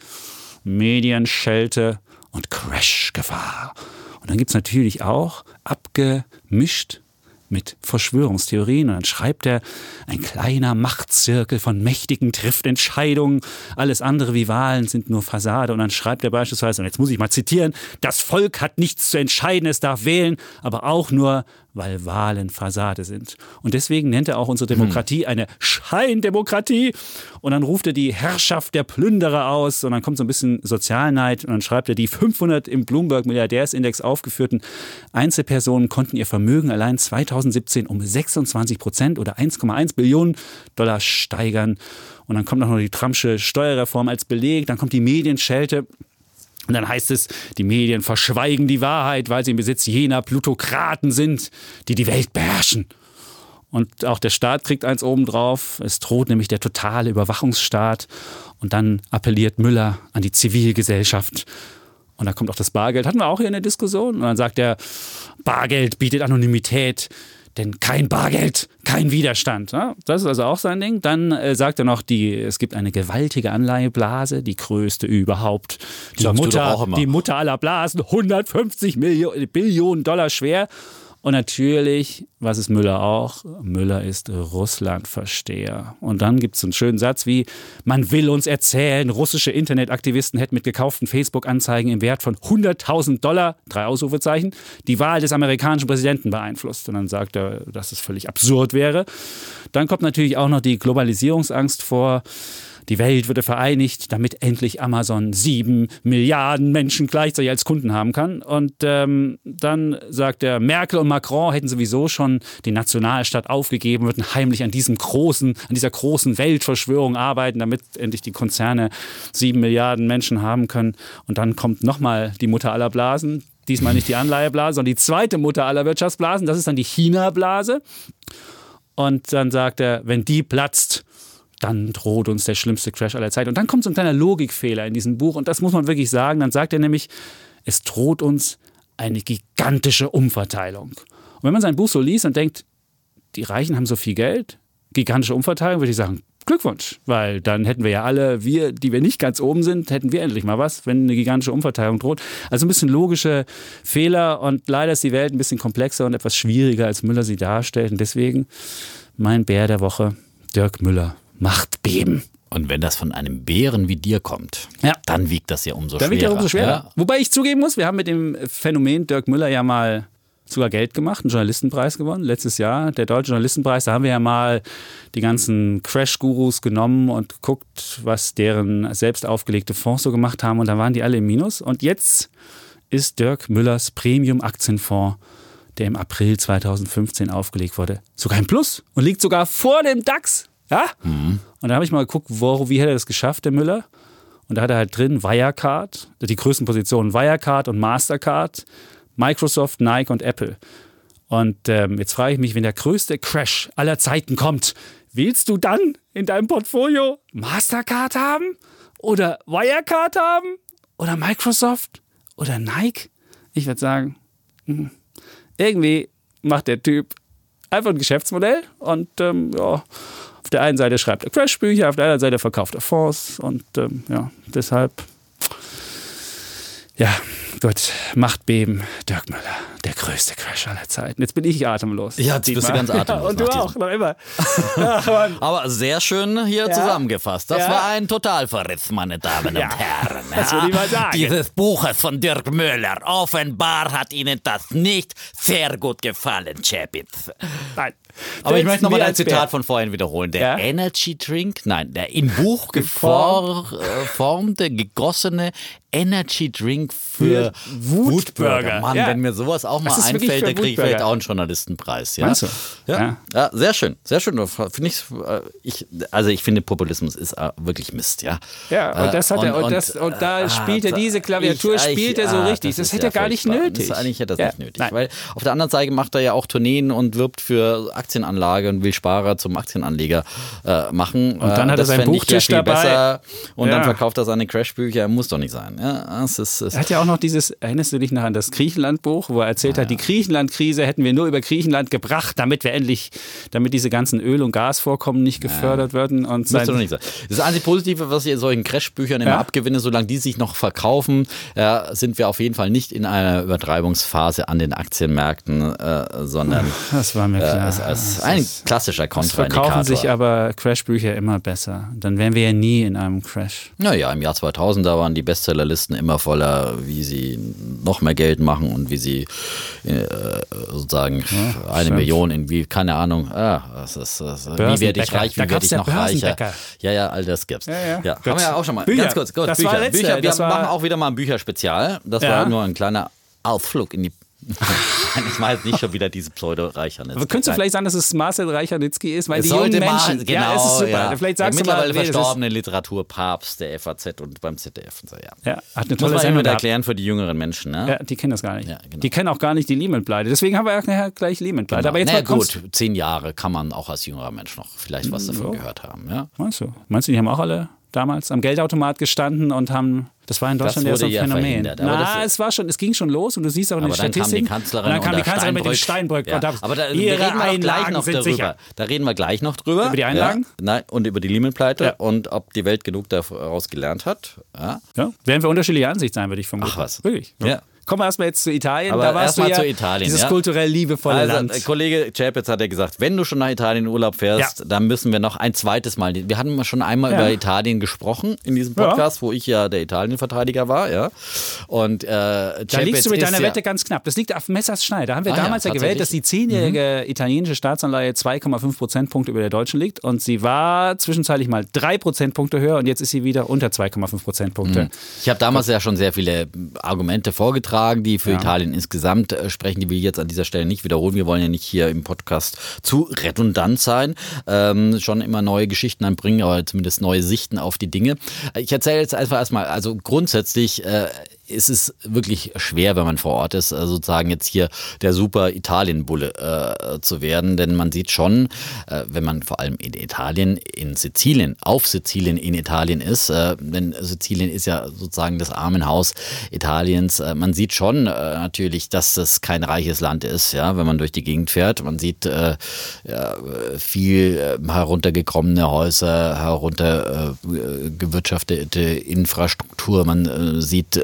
Medienschelte und Crashgefahr. Und dann gibt es natürlich auch abgemischt mit Verschwörungstheorien. Und dann schreibt er, ein kleiner Machtzirkel von Mächtigen trifft Entscheidungen. Alles andere wie Wahlen sind nur Fassade. Und dann schreibt er beispielsweise, und jetzt muss ich mal zitieren, das Volk hat nichts zu entscheiden, es darf wählen, aber auch nur, weil Wahlen Fassade sind. Und deswegen nennt er auch unsere Demokratie eine Scheindemokratie. Und dann ruft er die Herrschaft der Plünderer aus. Und dann kommt so ein bisschen Sozialneid. Und dann schreibt er, die 500 im Bloomberg-Milliardärsindex aufgeführten Einzelpersonen konnten ihr Vermögen allein 2017 um 26 Prozent oder 1,1 Billionen Dollar steigern. Und dann kommt noch die Trumpsche Steuerreform als Beleg. Dann kommt die Medienschelte. Und dann heißt es, die Medien verschweigen die Wahrheit, weil sie im Besitz jener Plutokraten sind, die die Welt beherrschen. Und auch der Staat kriegt eins obendrauf. Es droht nämlich der totale Überwachungsstaat. Und dann appelliert Müller an die Zivilgesellschaft. Und da kommt auch das Bargeld. Hatten wir auch hier in der Diskussion. Und dann sagt er, Bargeld bietet Anonymität. Denn kein Bargeld, kein Widerstand. Ja, das ist also auch sein Ding. Dann äh, sagt er noch, die, es gibt eine gewaltige Anleiheblase, die größte überhaupt. Die, Mutter, die Mutter aller Blasen, 150 Millio Billionen Dollar schwer. Und natürlich, was ist Müller auch? Müller ist Russlandversteher. Und dann gibt es einen schönen Satz wie, man will uns erzählen, russische Internetaktivisten hätten mit gekauften Facebook-Anzeigen im Wert von 100.000 Dollar, drei Ausrufezeichen, die Wahl des amerikanischen Präsidenten beeinflusst. Und dann sagt er, dass es völlig absurd wäre. Dann kommt natürlich auch noch die Globalisierungsangst vor. Die Welt würde vereinigt, damit endlich Amazon sieben Milliarden Menschen gleichzeitig als Kunden haben kann. Und ähm, dann sagt er, Merkel und Macron hätten sowieso schon die Nationalstaat aufgegeben, würden heimlich an diesem großen, an dieser großen Weltverschwörung arbeiten, damit endlich die Konzerne sieben Milliarden Menschen haben können. Und dann kommt nochmal die Mutter aller Blasen. Diesmal nicht die Anleiheblase, sondern die zweite Mutter aller Wirtschaftsblasen. Das ist dann die China-Blase. Und dann sagt er, wenn die platzt, dann droht uns der schlimmste Crash aller Zeit. Und dann kommt so ein kleiner Logikfehler in diesem Buch. Und das muss man wirklich sagen. Dann sagt er nämlich, es droht uns eine gigantische Umverteilung. Und wenn man sein Buch so liest und denkt, die Reichen haben so viel Geld, gigantische Umverteilung, würde ich sagen, Glückwunsch, weil dann hätten wir ja alle, wir, die wir nicht ganz oben sind, hätten wir endlich mal was, wenn eine gigantische Umverteilung droht. Also ein bisschen logische Fehler und leider ist die Welt ein bisschen komplexer und etwas schwieriger, als Müller sie darstellt. Und deswegen mein Bär der Woche, Dirk Müller, macht beben. Und wenn das von einem Bären wie dir kommt, Ja. dann wiegt das ja umso Da schwerer. ja umso schwerer. Ja? Wobei ich zugeben muss, wir haben mit dem Phänomen Dirk Müller ja mal sogar Geld gemacht, einen Journalistenpreis gewonnen, letztes Jahr, der Deutsche Journalistenpreis. Da haben wir ja mal die ganzen Crash-Gurus genommen und geguckt, was deren selbst aufgelegte Fonds so gemacht haben. Und da waren die alle im Minus. Und jetzt ist Dirk Müllers Premium-Aktienfonds der im April 2015 aufgelegt wurde, sogar ein Plus und liegt sogar vor dem DAX. Ja? Und da habe ich mal geguckt, wo, wie hat er das geschafft, der Müller? Und da hat er halt drin Wirecard, die größten Positionen Wirecard und Mastercard, Microsoft, Nike und Apple. Und ähm, jetzt frage ich mich, wenn der größte Crash aller Zeiten kommt, willst du dann in deinem Portfolio Mastercard haben? Oder Wirecard haben? Oder Microsoft? Oder Nike? Ich würde sagen, hm, irgendwie macht der Typ einfach ein Geschäftsmodell und ähm, ja, auf der einen Seite schreibt er Crashbücher, auf der anderen Seite verkauft er Fonds und ähm, ja, deshalb, ja, gut, Macht beben, Dirk Müller, der größte Crash aller Zeiten. Jetzt bin ich atemlos. Ja, jetzt bist du ganz atemlos. Ja, und du auch, noch immer. Ach. Aber sehr schön hier Ja. zusammengefasst. Das Ja. war ein Totalverriss, meine Damen und Herren. Das würde ich mal sagen. Dieses Buches von Dirk Müller. Offenbar hat Ihnen das nicht sehr gut gefallen, Chapitz. Nein. Aber ich möchte nochmal Wir ein als Zitat Bär. von vorhin wiederholen. Der Ja? Energy Drink, nein, der im Buch geformte, gegossene Energy Drink für Für Wutbürger. Mann, Ja. wenn mir sowas auch mal Das einfällt, dann kriege ich vielleicht auch einen Journalistenpreis. Ja? Meinst du? Ja. Ja. Sehr schön, sehr schön. Finde ich, äh, ich, also ich finde Populismus ist äh, wirklich Mist, ja. Ja, und das hat er, Äh, und, das, und da äh, spielt er ah, diese Klaviatur, ich- spielt ich- er so ah, richtig. Das, ist hätte er gar nicht nötig. Das, eigentlich hätte er das nicht nötig. nein. Weil auf der anderen Seite macht er ja auch Tourneen und wirbt für Aktienanlage und will Sparer zum Aktienanleger äh, machen. Und dann Äh, hat er das seinen fänd ich Buchtisch ja dabei. Besser. Und dann Ja. verkauft er seine Crashbücher. Muss doch nicht sein. Ja, es ist, es Er hat ja auch noch dieses, erinnerst du dich noch an das Griechenland-Buch, wo er erzählt Ah, hat, die Griechenland-Krise hätten wir nur über Griechenland gebracht, damit wir endlich, damit diese ganzen Öl- und Gasvorkommen nicht gefördert würden. Und Müsste doch sein, nicht sein. Das einzige Positive, was ich in solchen Crashbüchern immer abgewinne, solange die sich noch verkaufen, ja, sind wir auf jeden Fall nicht in einer Übertreibungsphase an den Aktienmärkten, äh, sondern das war mir äh, als Das ein ist- klassischer es Kontraindikator. verkaufen sich aber Crashbücher immer besser. Dann wären wir ja nie in einem Crash. Naja, im Jahr 2000, da waren die Bestsellerlisten immer voller, wie sie noch mehr Geld machen und wie sie äh, sozusagen eine stimmt. Million in wie, keine Ahnung, ah, das ist, das, wie werde ich reich, wie werde ich ja noch reicher? Ja, ja, all das gibt's. Ja, ja. ja. Haben wir ja auch schon mal. Bücher. Ganz kurz, Das Bücher. Bücher. Wir machen auch wieder mal ein Bücherspezial. Das Ja. war nur ein kleiner Ausflug in die. Ich mache jetzt nicht schon wieder diese Pseudo-Reichern. Aber könntest du vielleicht sagen, dass es Marcel Reichernitzky ist? Weil Es die jungen Menschen, mal, genau, ja, es ist super. ja. Vielleicht sagst du mal, mittlerweile ist. verstorbene Literaturpapst der FAZ und beim ZDF und so, ja. Ja, hat eine Muss tolle man immer gehabt. erklären für die jüngeren Menschen, ne? Ja, die kennen das gar nicht. Ja, genau. Die kennen auch gar nicht die Lehman-Pleite. Deswegen haben wir ja nachher gleich Lehman-Pleite. Aber jetzt Na mal gut, zehn Jahre kann man auch als jüngerer Mensch noch vielleicht was davon gehört haben, ja. Meinst du? Meinst du, die haben auch alle damals am Geldautomat gestanden und haben. Das war in Deutschland so ein ja Phänomen. Na, es war schon, es ging schon los und du siehst auch in den Aber dann kam die. Kanzlerin und dann kam die Kanzlerin mit dem Steinbrück. Ja. Aber da ihre reden wir doch gleich Einlagen noch darüber. sicher. Da reden wir gleich noch drüber. Über die Einlagen? Ja, nein, und über die Lehman-Pleite und ob die Welt genug daraus gelernt hat. Ja. Werden wir unterschiedliche Ansicht sein, würde ich vermuten. Ach was. Wirklich. Ja. Kommen wir erstmal jetzt zu Italien. Aber da warst du ja zu Italien, Dieses ja. kulturell liebevolle Also, Land. äh, Kollege Chapitz hat ja gesagt, wenn du schon nach Italien in Urlaub fährst, Ja. dann müssen wir noch ein zweites Mal. Wir hatten schon einmal Ja. über Italien gesprochen in diesem. Podcast, wo ich ja der Italienverteidiger war, ja. Und äh, Da liegst du mit deiner Wette ganz knapp. Das liegt auf Messers Schneid. Da haben wir Ah damals ja, gewählt, dass die zehnjährige Mhm. italienische Staatsanleihe 2,5 Prozentpunkte über der deutschen liegt. Und sie war zwischenzeitlich mal 3 Prozentpunkte höher und jetzt ist sie wieder unter 2,5 Prozentpunkte. Ich habe damals ja schon sehr viele Argumente vorgetragen, die für Italien insgesamt äh, sprechen. Die will ich jetzt an dieser Stelle nicht wiederholen. Wir wollen ja nicht hier im Podcast zu redundant sein. Ähm, schon immer neue Geschichten anbringen, aber zumindest neue Sichten auf die Dinge. Ich erzähle jetzt einfach erstmal, also grundsätzlich äh, ist es wirklich schwer, wenn man vor Ort ist, äh, sozusagen jetzt hier der super Italien-Bulle äh, zu werden. Denn man sieht schon, äh, wenn man vor allem in Italien, in Sizilien, auf Sizilien in Italien ist, äh, denn Sizilien ist ja sozusagen das Armenhaus Italiens, äh, man sieht schon äh, natürlich, dass das kein reiches Land ist, ja, wenn man durch die Gegend fährt. Man sieht ja, viel heruntergekommene Häuser, heruntergewirtschaftete Infrastruktur. Man sieht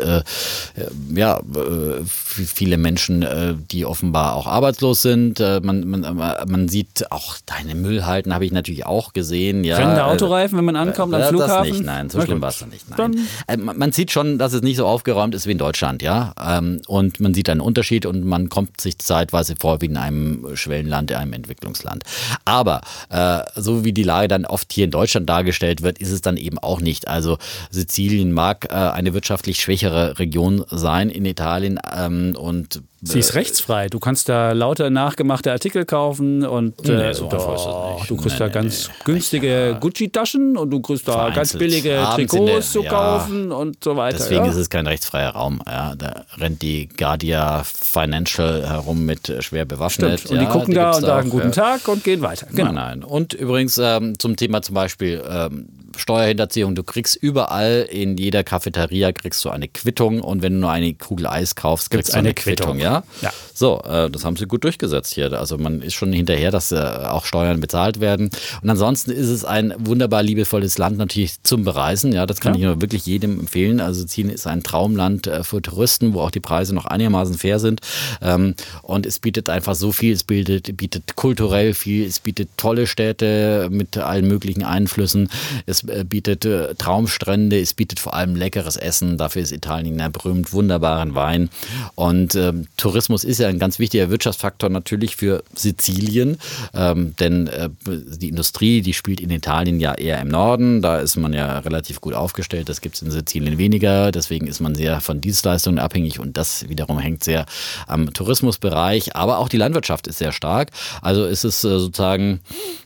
ja, äh, viele Menschen, äh, die offenbar auch arbeitslos sind. Äh, man, man, man sieht auch deine Müllhalten, habe ich natürlich auch gesehen. Ja, Brennende Äh, Autoreifen, wenn man ankommt am äh, Flughafen? Das nicht, nein, so schlimm war es nicht. Nein. Äh, man sieht schon, dass es nicht so aufgeräumt ist wie in Deutschland, ja. Ähm, Und man sieht einen Unterschied und man kommt sich zeitweise vor wie in einem Schwellenland, in einem Entwicklungsland. Aber äh, so wie die Lage dann oft hier in Deutschland dargestellt wird, ist es dann eben auch nicht. Also Sizilien mag äh, eine wirtschaftlich schwächere Region sein in Italien ähm, und Sie ist rechtsfrei. Du kannst da lauter nachgemachte Artikel kaufen und äh, Nee, so nicht. du kriegst Nee, da ganz nee. günstige Gucci-Taschen und du kriegst da ganz billige Abends Trikots der- zu ja. kaufen und so weiter. Deswegen ja. ist es kein rechtsfreier Raum. Ja, da rennt die Guardia Financial herum mit äh, schwer bewaffnet. Stimmt. Und die ja, gucken die da und sagen guten ja. Tag und gehen weiter. Genau. Nein, nein. Und übrigens ähm, zum Thema zum Beispiel ähm, Steuerhinterziehung. Du kriegst überall in jeder Cafeteria kriegst du eine Quittung und wenn du nur eine Kugel Eis kaufst, kriegst du eine, eine Quittung. Quittung. ja? Ja. So, äh, das haben sie gut durchgesetzt hier. Also man ist schon hinterher, dass äh, auch Steuern bezahlt werden. Und ansonsten ist es ein wunderbar liebevolles Land natürlich zum Bereisen. Ja, das kann Ja. ich nur wirklich jedem empfehlen. Also Sizilien ist ein Traumland äh, für Touristen, wo auch die Preise noch einigermaßen fair sind. Ähm, und es bietet einfach so viel. Es bietet, bietet kulturell viel. Es bietet tolle Städte mit allen möglichen Einflüssen. Es äh, bietet äh, Traumstrände. Es bietet vor allem leckeres Essen. Dafür ist Italien ja berühmt. Wunderbaren Wein. Und ähm, Tourismus ist ja ein ganz wichtiger Wirtschaftsfaktor natürlich für Sizilien. Ähm, denn äh, die Industrie, die spielt in Italien ja eher im Norden. Da ist man ja relativ gut aufgestellt. Das gibt es in Sizilien weniger. Deswegen ist man sehr von Dienstleistungen abhängig und das wiederum hängt sehr am Tourismusbereich. Aber auch die Landwirtschaft ist sehr stark. Also ist es äh, sozusagen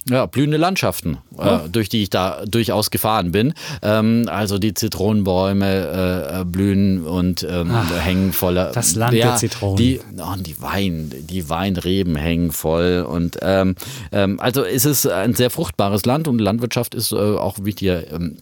ja, blühende Landschaften, äh, durch die ich da durchaus gefahren bin. Ähm, also die Zitronenbäume äh, äh, blühen und ähm, hängen voller. das Land der Zitronen. Die, oh, die Wein, die Weinreben hängen voll. Und ähm, ähm, also ist es ein sehr fruchtbares Land und Landwirtschaft ist äh, auch wichtiger ähm,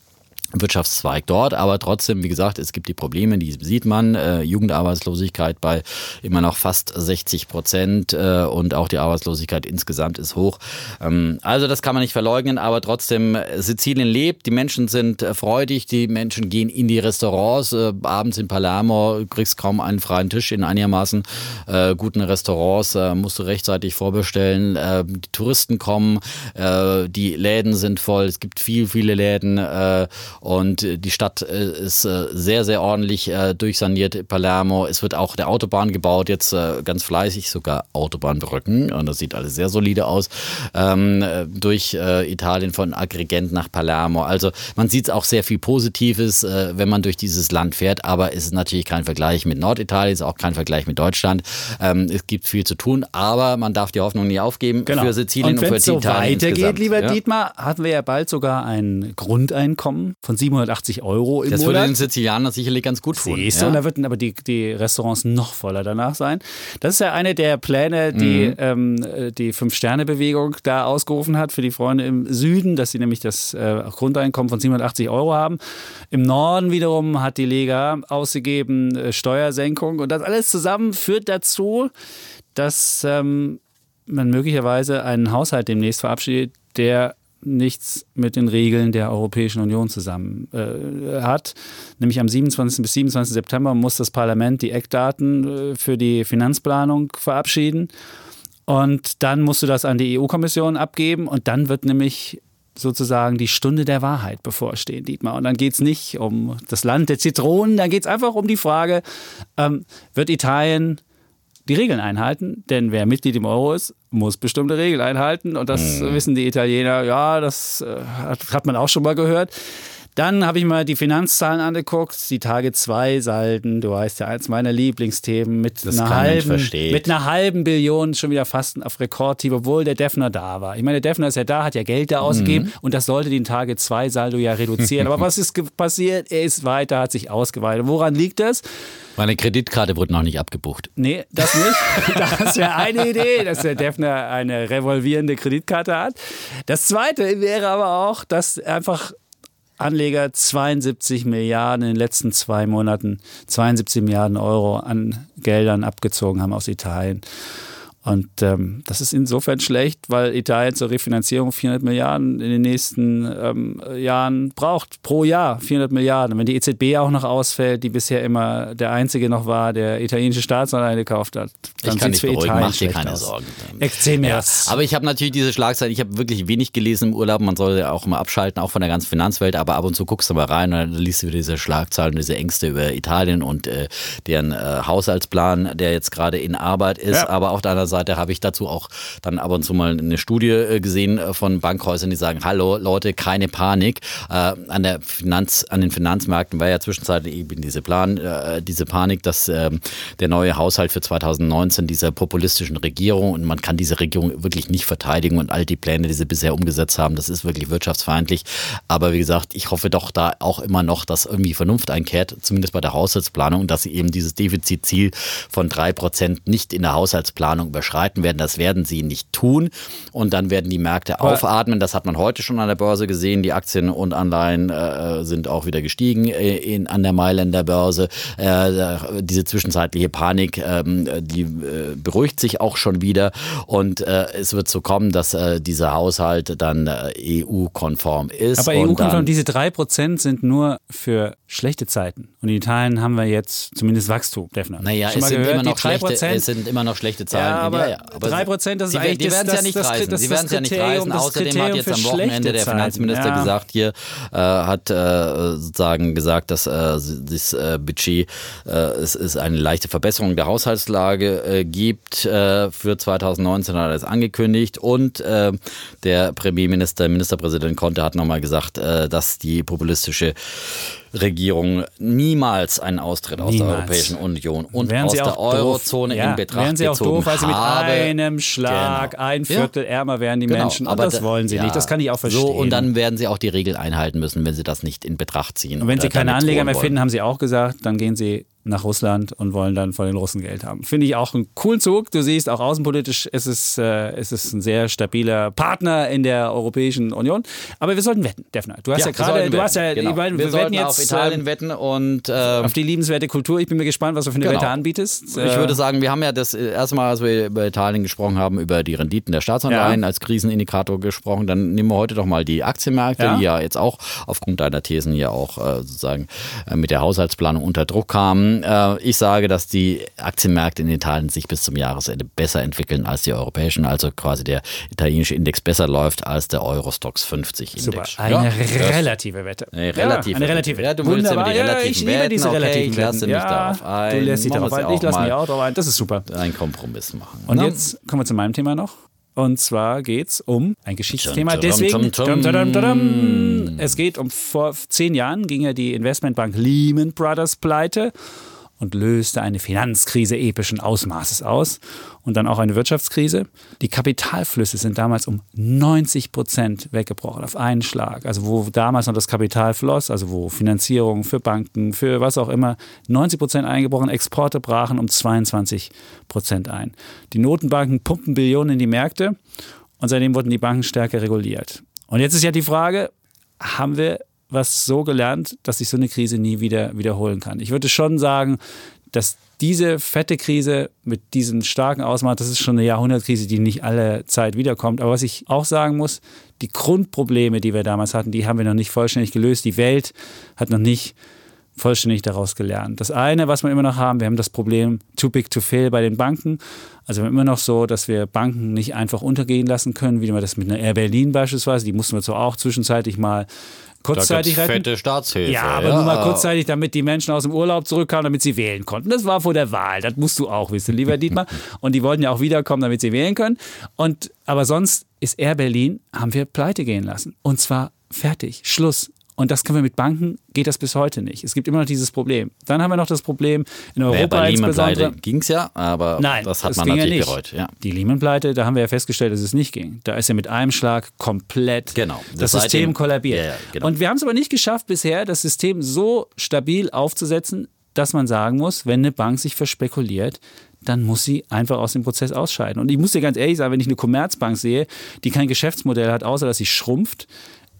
Wirtschaftszweig dort, aber trotzdem, wie gesagt, es gibt die Probleme, die sieht man. Äh, Jugendarbeitslosigkeit bei immer noch fast 60 Prozent äh, und auch die Arbeitslosigkeit insgesamt ist hoch. Ähm, also das kann man nicht verleugnen, aber trotzdem, äh, Sizilien lebt, die Menschen sind äh, freudig, die Menschen gehen in die Restaurants. Äh, abends in Palermo kriegst kaum einen freien Tisch in einigermaßen äh, guten Restaurants, musst du rechtzeitig vorbestellen. Die Touristen kommen, die Läden sind voll, es gibt viel, viele Läden. Und äh, die Stadt äh, ist äh, sehr, sehr ordentlich durchsaniert, Palermo. Es wird auch der Autobahn gebaut, jetzt ganz fleißig, sogar Autobahnbrücken. Und das sieht alles sehr solide aus. Ähm, äh, durch Italien von Agrigent nach Palermo. Also man sieht auch sehr viel Positives, wenn man durch dieses Land fährt. Aber es ist natürlich kein Vergleich mit Norditalien, es ist auch kein Vergleich mit Deutschland. Ähm, es gibt viel zu tun, aber man darf die Hoffnung nie aufgeben für Sizilien Genau. und und, wenn für es so Italien weitergeht, insgesamt. lieber ja. Dietmar, hatten wir ja bald sogar ein Grundeinkommen von 780 Euro im Das würde Monat. den Sizilianern sicherlich ganz gut tun. Siehst du, und da würden aber die, die Restaurants noch voller danach sein. Das ist ja eine der Pläne, die ähm, äh, die Fünf-Sterne-Bewegung da ausgerufen hat für die Freunde im Süden, dass sie nämlich das äh, Grundeinkommen von 780 Euro haben. Im Norden wiederum hat die Lega ausgegeben äh, Steuersenkung und das alles zusammen führt dazu, dass ähm, man möglicherweise einen Haushalt demnächst verabschiedet, der nichts mit den Regeln der Europäischen Union zusammen äh, hat. Nämlich am 27. bis 27. September muss das Parlament die Eckdaten äh, für die Finanzplanung verabschieden. Und dann musst du das an die EU-Kommission abgeben und dann wird nämlich sozusagen die Stunde der Wahrheit bevorstehen, Dietmar. Und dann geht es nicht um das Land der Zitronen, dann geht es einfach um die Frage, ähm, wird Italien die Regeln einhalten, denn wer Mitglied im Euro ist, muss bestimmte Regeln einhalten und das wissen die Italiener, ja, das äh, hat man auch schon mal gehört. Dann habe ich mal die Finanzzahlen angeguckt, die Tage 2 Salden, du weißt ja, eins meiner Lieblingsthemen mit Das einer halben mit einer halben Billion schon wieder fast auf Rekordtief, obwohl der Defner da war. Ich meine, der Defner ist ja da, hat ja Geld da ausgegeben und das sollte den Tage 2 Saldo ja reduzieren. Aber was ist passiert? Er ist weiter, hat sich ausgeweitet. Woran liegt das? Meine Kreditkarte wurde noch nicht abgebucht. Nee, das nicht. Das wäre eine Idee, dass der Defner eine revolvierende Kreditkarte hat. Das zweite wäre aber auch, dass einfach Anleger 72 Milliarden in den letzten zwei Monaten, 72 Milliarden Euro an Geldern abgezogen haben aus Italien. Und ähm, das ist insofern schlecht, weil Italien zur Refinanzierung 400 Milliarden in den nächsten ähm, Jahren braucht. Pro Jahr 400 Milliarden. Und wenn die EZB auch noch ausfällt, die bisher immer der einzige noch war, der italienische Staatsanleihen gekauft hat, dann ich kann dich für beruhigen, Italien mach dir keine aus. Sorgen. Erzähl mir Ja, aber ich habe natürlich diese Schlagzeilen, ich habe wirklich wenig gelesen im Urlaub, man soll ja auch mal abschalten, auch von der ganzen Finanzwelt, aber ab und zu guckst du mal rein und dann liest du wieder diese Schlagzeilen, diese Ängste über Italien und äh, deren äh, Haushaltsplan, der jetzt gerade in Arbeit ist, Ja. aber der anderen Seite Seite habe ich dazu auch dann ab und zu mal eine Studie äh, gesehen äh, von Bankhäusern, die sagen, hallo Leute, keine Panik. Äh, an, der Finanz, an den Finanzmärkten war ja zwischenzeitlich eben diese Plan, diese Panik, dass äh, der neue Haushalt für 2019 dieser populistischen Regierung und man kann diese Regierung wirklich nicht verteidigen und all die Pläne, die sie bisher umgesetzt haben, das ist wirklich wirtschaftsfeindlich. Aber wie gesagt, ich hoffe doch da auch immer noch, dass irgendwie Vernunft einkehrt, zumindest bei der Haushaltsplanung, dass sie eben dieses Defizitziel von drei Prozent nicht in der Haushaltsplanung überschreiten werden. Das werden sie nicht tun. Und dann werden die Märkte Aber aufatmen. Das hat man heute schon an der Börse gesehen. Die Aktien und Anleihen äh, sind auch wieder gestiegen äh, in, an der Mailänder Börse. Äh, diese zwischenzeitliche Panik, ähm, die äh, beruhigt sich auch schon wieder. Und äh, es wird so kommen, dass äh, dieser Haushalt dann EU-konform ist. Aber EU-konform, diese drei Prozent sind nur für schlechte Zeiten. Und in Italien haben wir jetzt zumindest Wachstum, definitiv. Naja, es sind, immer noch schlechte, es sind immer noch schlechte Zahlen. Ja, aber, ja, aber 3%, das ist die, eigentlich die werden es ja nicht das, reißen. Das, sie werden es ja nicht reißen. Außerdem hat jetzt am Wochenende der Finanzminister ja. gesagt, hier äh, hat äh, sozusagen gesagt, dass äh, das äh, Budget äh, es, es eine leichte Verbesserung der Haushaltslage äh, gibt für 2019 hat er es angekündigt und der Premierminister, Ministerpräsident Conte hat nochmal gesagt, dass die populistische Regierung niemals einen Austritt aus niemals. der Europäischen Union und wären aus der Eurozone doof. in Betracht Wären sie auch doof, weil sie mit habe. einem Schlag genau. ein Viertel ja. ärmer wären die genau. Menschen. Aber das wollen sie ja. nicht. Das kann ich auch verstehen. So, und dann werden sie auch die Regel einhalten müssen, wenn sie das nicht in Betracht ziehen. Und wenn sie keine Anleger mehr finden, haben sie auch gesagt, dann gehen sie nach Russland und wollen dann von den Russen Geld haben. Finde ich auch einen coolen Zug. Du siehst, auch außenpolitisch ist es, äh, ist es ein sehr stabiler Partner in der Europäischen Union. Aber wir sollten wetten, Defner. Du hast ja, ja gerade, du hast ja, genau. wir, wir wetten jetzt auf Italien ähm, wetten und äh, auf die liebenswerte Kultur. Ich bin mir gespannt, was du für eine genau. Wette anbietest. Ich würde sagen, wir haben ja das erste Mal, als wir über Italien gesprochen haben, über die Renditen der Staatsanleihen ja. als Krisenindikator gesprochen. Dann nehmen wir heute doch mal die Aktienmärkte, ja. die ja jetzt auch aufgrund deiner Thesen ja auch äh, sozusagen äh, mit der Haushaltsplanung unter Druck kamen. Äh, ich sage, dass die Aktienmärkte in Italien sich bis zum Jahresende besser entwickeln als die europäischen, also quasi der italienische Index besser läuft als der Eurostox 50 Index. Super. Eine ja, relative Wette. Eine relative. Ja, eine relative. Ja, du willst ja relativen ich liebe diese okay, relativen ich lasse mich ja, darauf ein. Du lässt dich darauf ein, ich lasse mich auch darauf ein. Das ist super. Einen Kompromiss machen. Und ne? jetzt kommen wir zu meinem Thema noch. Und zwar geht es um ein Geschichtsthema. Deswegen, es geht um vor zehn Jahren ging ja die Investmentbank Lehman Brothers pleite und löste eine Finanzkrise epischen Ausmaßes aus und dann auch eine Wirtschaftskrise. Die Kapitalflüsse sind damals um 90 Prozent weggebrochen auf einen Schlag. Also wo damals noch das Kapital floss, also wo Finanzierung für Banken, für was auch immer, 90 Prozent eingebrochen, Exporte brachen um 22 Prozent ein. Die Notenbanken pumpen Billionen in die Märkte und seitdem wurden die Banken stärker reguliert. Und jetzt ist ja die Frage, haben wir was so gelernt, dass sich so eine Krise nie wieder wiederholen kann. Ich würde schon sagen, dass diese fette Krise mit diesem starken Ausmaß, das ist schon eine Jahrhundertkrise, die nicht alle Zeit wiederkommt. Aber was ich auch sagen muss, die Grundprobleme, die wir damals hatten, die haben wir noch nicht vollständig gelöst. Die Welt hat noch nicht vollständig daraus gelernt. Das eine, was wir immer noch haben, wir haben das Problem too big to fail bei den Banken. Also immer noch so, dass wir Banken nicht einfach untergehen lassen können, wie wir das mit einer Air Berlin beispielsweise, die mussten wir zwar auch zwischenzeitlich mal kurzzeitig da retten. fette Staatshilfe. Ja, aber ja. nur mal kurzzeitig, damit die Menschen aus dem Urlaub zurückkamen, damit sie wählen konnten. Das war vor der Wahl. Das musst du auch wissen, lieber Dietmar. Und die wollten ja auch wiederkommen, damit sie wählen können. Und aber sonst ist Air Berlin, haben wir pleite gehen lassen. Und zwar fertig. Schluss. Und das können wir mit Banken, geht das bis heute nicht. Es gibt immer noch dieses Problem. Dann haben wir noch das Problem in Europa bei insbesondere. ging es ja, aber Nein, das hat man natürlich ja bereut. Ja. Die Lehman-Pleite, da haben wir ja festgestellt, dass es nicht ging. Da ist ja mit einem Schlag komplett genau, das, das System kollabiert. Ja, genau. Und wir haben es aber nicht geschafft bisher, das System so stabil aufzusetzen, dass man sagen muss, wenn eine Bank sich verspekuliert, dann muss sie einfach aus dem Prozess ausscheiden. Und ich muss dir ganz ehrlich sagen, wenn ich eine Commerzbank sehe, die kein Geschäftsmodell hat, außer dass sie schrumpft,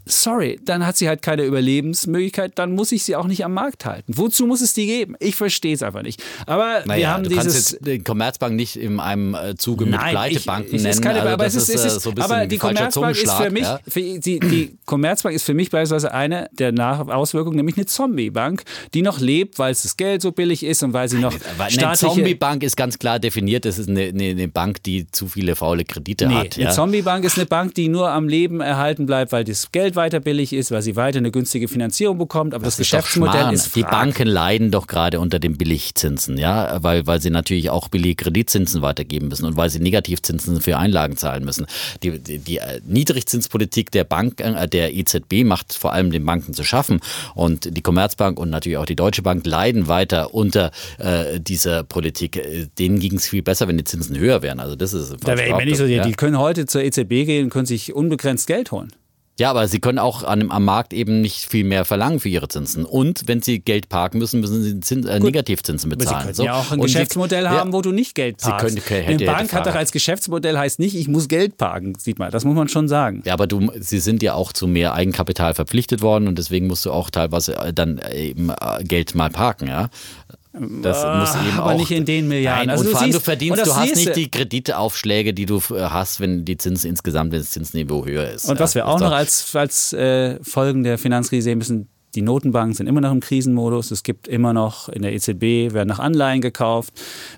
sorry, dann hat sie halt keine Überlebensmöglichkeit, dann muss ich sie auch nicht am Markt halten. Wozu muss es die geben? Ich verstehe es einfach nicht. Aber naja, wir haben du dieses. Kannst jetzt die Commerzbank nicht in einem äh, Zuge mit Nein, Pleitebanken ich, ich, nennen. Keine, also aber, es ist, ist, äh, so aber die Commerzbank ist für mich, ja? für, die, die Commerzbank ist für mich beispielsweise eine der Auswirkungen, nämlich eine Zombiebank, die noch lebt, weil es das Geld so billig ist und weil sie noch Eine Zombiebank ist ganz klar definiert. Das ist eine, eine, eine Bank, die zu viele faule Kredite nee, hat. Eine ja? Zombiebank ist eine Bank, die nur am Leben erhalten bleibt, weil das Geld weiter billig ist, weil sie weiter eine günstige Finanzierung bekommt, aber das, das Geschäftsmodell ist, ist Die Banken leiden doch gerade unter den Billigzinsen, ja, weil, weil sie natürlich auch billige Kreditzinsen weitergeben müssen und weil sie Negativzinsen für Einlagen zahlen müssen. Die, die, die äh, Niedrigzinspolitik der Bank, äh, der EZB macht vor allem den Banken zu schaffen und die Commerzbank und natürlich auch die Deutsche Bank leiden weiter unter äh, dieser Politik. Äh, denen ging es viel besser, wenn die Zinsen höher wären. Also das ist da wäre nicht so, ja? die können heute zur EZB gehen und können sich unbegrenzt Geld holen. Ja, aber sie können auch an, am Markt eben nicht viel mehr verlangen für ihre Zinsen. Und wenn sie Geld parken müssen, müssen sie Zins, äh, Negativzinsen bezahlen. Aber sie können so. ja auch ein und Geschäftsmodell sie, haben, wo du nicht Geld parkst. Sie können, Eine Bank hat doch als Geschäftsmodell heißt nicht, ich muss Geld parken, sieht man. Das muss man schon sagen. Ja, aber du, sie sind ja auch zu mehr Eigenkapital verpflichtet worden und deswegen musst du auch teilweise äh, dann eben äh, Geld mal parken, ja. Das ah, muss eben aber auch, nicht in den Milliarden. Nein, also und vor allem du verdienst, du hast nicht die Kreditaufschläge, die du hast, wenn die Zinsen insgesamt, wenn das Zinsniveau höher ist. Und was wir auch noch als, als äh, Folgen der Finanzkrise sehen müssen, die Notenbanken sind immer noch im Krisenmodus. Es gibt immer noch in der EZB werden noch Anleihen gekauft.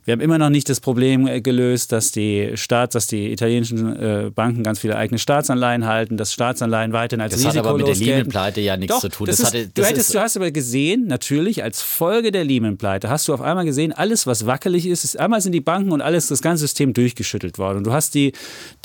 Wir haben immer noch nicht das Problem äh, gelöst, dass die Staats, dass die italienischen äh, Banken ganz viele eigene Staatsanleihen halten, dass Staatsanleihen weiterhin als das risikolos Das hat aber mit der Lehman-Pleite ja nichts Doch, zu tun. Das, das ist, hatte, du, hättest, du hast aber gesehen, natürlich als Folge der Lehman-Pleite hast du auf einmal gesehen, alles was wackelig ist, ist einmal sind die Banken und alles das ganze System durchgeschüttelt worden. Und du hast die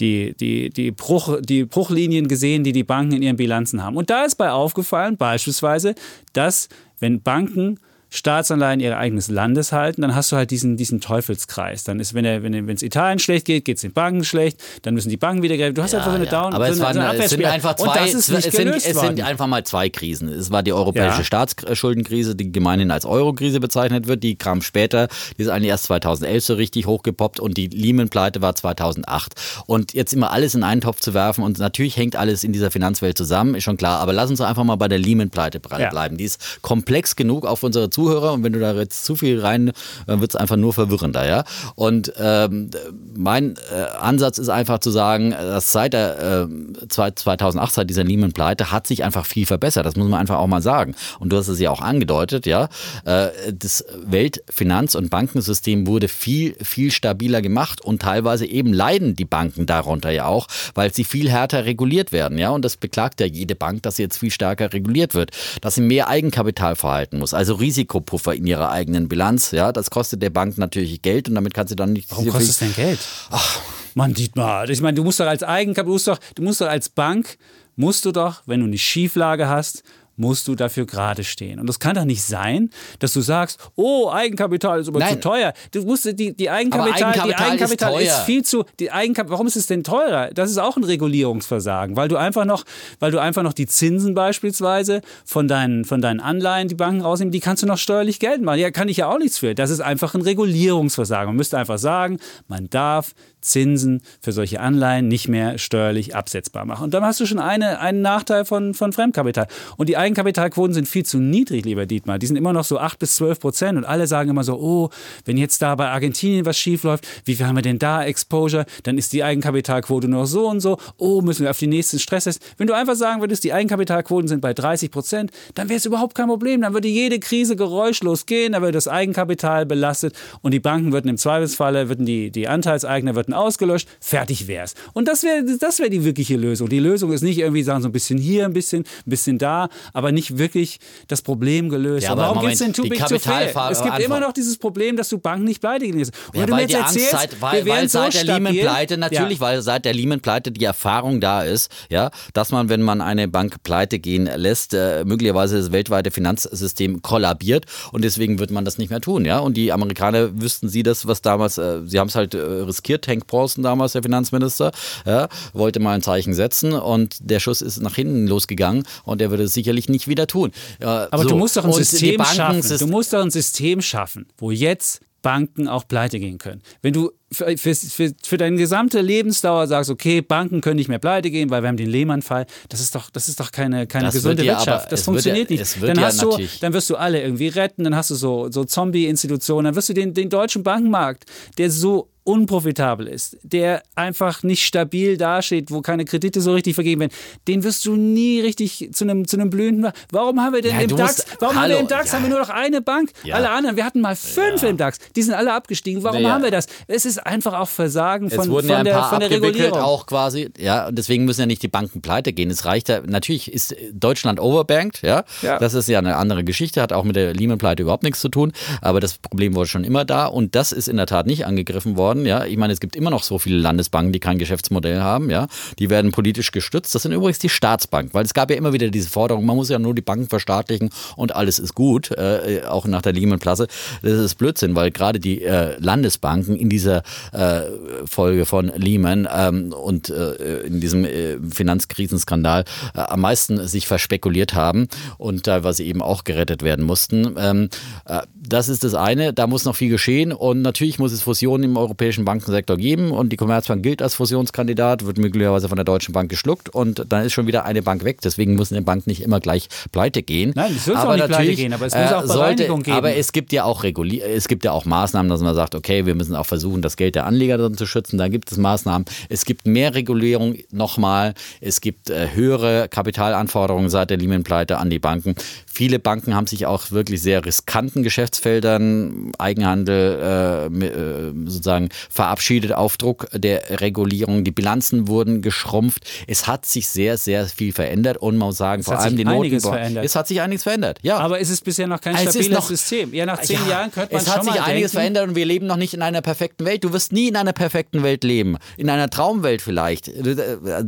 die die die Bruch die Bruchlinien gesehen, die die Banken in ihren Bilanzen haben. Und da ist bei aufgefallen, beispielsweise Weise, dass wenn Banken Staatsanleihen ihres eigenes Landes halten, dann hast du halt diesen, diesen Teufelskreis. Dann ist, wenn es wenn, wenn Italien schlecht geht, geht es den Banken schlecht, dann müssen die Banken wieder Geld. Du hast ja, einfach so eine ja. Down. Aber so es, waren, so es sind einfach zwei, es, sind, es sind einfach mal zwei Krisen. Es war die europäische ja. Staatsschuldenkrise, die gemeinhin als Euro-Krise bezeichnet wird. Die kam später, die ist eigentlich erst 2011 so richtig hochgepoppt und die Lehman-Pleite war 2008. Und jetzt immer alles in einen Topf zu werfen und natürlich hängt alles in dieser Finanzwelt zusammen, ist schon klar. Aber lass uns einfach mal bei der Lehman-Pleite bleiben. Die ist komplex genug auf unsere Zuhörer und wenn du da jetzt zu viel rein, dann wird es einfach nur verwirrender, ja. Und ähm, mein äh, Ansatz ist einfach zu sagen, dass seit der äh, 2008, seit dieser Lehman-Pleite, hat sich einfach viel verbessert. Das muss man einfach auch mal sagen. Und du hast es ja auch angedeutet, ja. Äh, das Weltfinanz- und Bankensystem wurde viel, viel stabiler gemacht und teilweise eben leiden die Banken darunter ja auch, weil sie viel härter reguliert werden, ja. Und das beklagt ja jede Bank, dass sie jetzt viel stärker reguliert wird, dass sie mehr Eigenkapital verhalten muss, also Risikopuffer in ihrer eigenen Bilanz. Ja, das kostet der Bank natürlich Geld und damit kann sie dann nicht. Warum kostet es denn Geld? Ach, Mann, Dietmar, ich meine, du musst doch als Eigenkapital, du musst doch, du musst doch als Bank, musst du doch, wenn du eine Schieflage hast, musst du dafür gerade stehen. Und es kann doch nicht sein, dass du sagst, oh, Eigenkapital ist aber Nein. zu teuer. Du musst die, die Eigenkapital, Eigenkapital, die Eigenkapital ist, ist, viel zu, die Eigenkap warum ist es denn teurer? Das ist auch ein Regulierungsversagen, weil du einfach noch, weil du einfach noch die Zinsen beispielsweise von deinen, von deinen Anleihen, die Banken rausnehmen, die kannst du noch steuerlich geltend machen. Ja, kann ich ja auch nichts für. Das ist einfach ein Regulierungsversagen. Man müsste einfach sagen, man darf Zinsen für solche Anleihen nicht mehr steuerlich absetzbar machen. Und dann hast du schon eine, einen Nachteil von, von Fremdkapital. Und die Eigenkapitalquoten sind viel zu niedrig, lieber Dietmar. Die sind immer noch so 8 bis 12 Prozent. Und alle sagen immer so, oh, wenn jetzt da bei Argentinien was schief läuft, wie viel haben wir denn da Exposure? Dann ist die Eigenkapitalquote nur so und so. Oh, müssen wir auf die nächsten Stresstests. Wenn du einfach sagen würdest, die Eigenkapitalquoten sind bei 30 Prozent, dann wäre es überhaupt kein Problem. Dann würde jede Krise geräuschlos gehen, dann würde das Eigenkapital belastet und die Banken würden im Zweifelsfalle, würden die, die Anteilseigner würden ausgelöscht, fertig wär's. Und das wäre das wär die wirkliche Lösung. Die Lösung ist nicht irgendwie sagen, so ein bisschen hier, ein bisschen, ein bisschen da, aber nicht wirklich das Problem gelöst. Ja, aber warum gibt es denn Too Big to Fail? Es gibt immer noch dieses Problem, dass du Banken nicht pleite gehen lässt. Ja, weil die erzählst, Angst, weil, weil seit so der Lehman-Pleite, natürlich, ja. weil seit der Lehman-Pleite die Erfahrung da ist, ja, dass man, wenn man eine Bank pleite gehen lässt, äh, möglicherweise das weltweite Finanzsystem kollabiert und deswegen wird man das nicht mehr tun, ja. Und die Amerikaner wüssten sie das, was damals, äh, sie haben es halt äh, riskiert, Hank Paulson damals, der Finanzminister, ja, wollte mal ein Zeichen setzen und der Schuss ist nach hinten losgegangen und er würde es sicherlich nicht wieder tun. Aber so. du musst doch ein System schaffen. Du musst doch ein System schaffen, wo jetzt Banken auch pleite gehen können. Wenn du für, für, für, deine gesamte Lebensdauer sagst, okay, Banken können nicht mehr pleite gehen, weil wir haben den Lehmann-Fall, das ist doch, das ist doch keine, keine gesunde Wirtschaft. Aber, das funktioniert ja, nicht. Dann, hast du, dann wirst du alle irgendwie retten, dann hast du so, so Zombie-Institutionen, dann wirst du den, den deutschen Bankenmarkt, der so unprofitabel ist, der einfach nicht stabil dasteht, wo keine Kredite so richtig vergeben werden, den wirst du nie richtig zu einem, zu einem blühenden. Warum haben wir denn Ja, im DAX, warum haben Hallo, wir im DAX ja. haben wir nur noch eine Bank? Ja. Alle anderen, wir hatten mal fünf im DAX, die sind alle abgestiegen. Warum haben wir das? Es ist einfach auch Versagen von, von, ja ein der, paar von der Regulierung. auch quasi, ja, und deswegen müssen ja nicht die Banken pleite gehen. Es reicht ja, natürlich ist Deutschland overbanked, ja? Ja. Das ist ja eine andere Geschichte, hat auch mit der Lehman-Pleite überhaupt nichts zu tun, aber das Problem war schon immer da und das ist in der Tat nicht angegriffen worden, ja? Ich meine, es gibt immer noch so viele Landesbanken, die kein Geschäftsmodell haben, ja? Die werden politisch gestützt. Das sind übrigens die Staatsbanken, weil es gab ja immer wieder diese Forderung, man muss ja nur die Banken verstaatlichen und alles ist gut, äh, auch nach der Lehman-Pleite. Das ist Blödsinn, weil gerade die äh, Landesbanken in dieser äh, Folge von Lehman ähm, und äh, in diesem äh, Finanzkrisenskandal äh, am meisten sich verspekuliert haben und teilweise eben auch gerettet werden mussten. Ähm, äh, das ist das eine, da muss noch viel geschehen und natürlich muss es Fusionen im europäischen Bankensektor geben und die Commerzbank gilt als Fusionskandidat, wird möglicherweise von der Deutschen Bank geschluckt und dann ist schon wieder eine Bank weg. Deswegen muss eine Bank nicht immer gleich pleite gehen. Nein, es wird auch nicht pleite gehen, aber es muss auch Bereinigung geben. Aber es gibt ja auch Reguli es gibt ja auch Maßnahmen, dass man sagt, okay, wir müssen auch versuchen, das Geld der Anleger dann zu schützen. Da gibt es Maßnahmen. Es gibt mehr Regulierung nochmal. Es gibt äh, höhere Kapitalanforderungen seit der Lehman-Pleite an die Banken. Viele Banken haben sich auch wirklich sehr riskanten Geschäftsfeldern, Eigenhandel äh, äh, sozusagen verabschiedet auf Druck der Regulierung. Die Bilanzen wurden geschrumpft. Es hat sich sehr, sehr viel verändert und man muss sagen, vor hat allem sich die einiges Noten. verändert. Es hat sich einiges verändert. Ja. Aber es ist bisher noch kein Es stabiles noch- System. Ja, nach zehn Ja, Jahren könnte man es hat schon sich mal einiges denken, verändert und wir leben noch nicht in einer perfekten Welt. Du wirst nie in einer perfekten Welt leben. In einer Traumwelt vielleicht.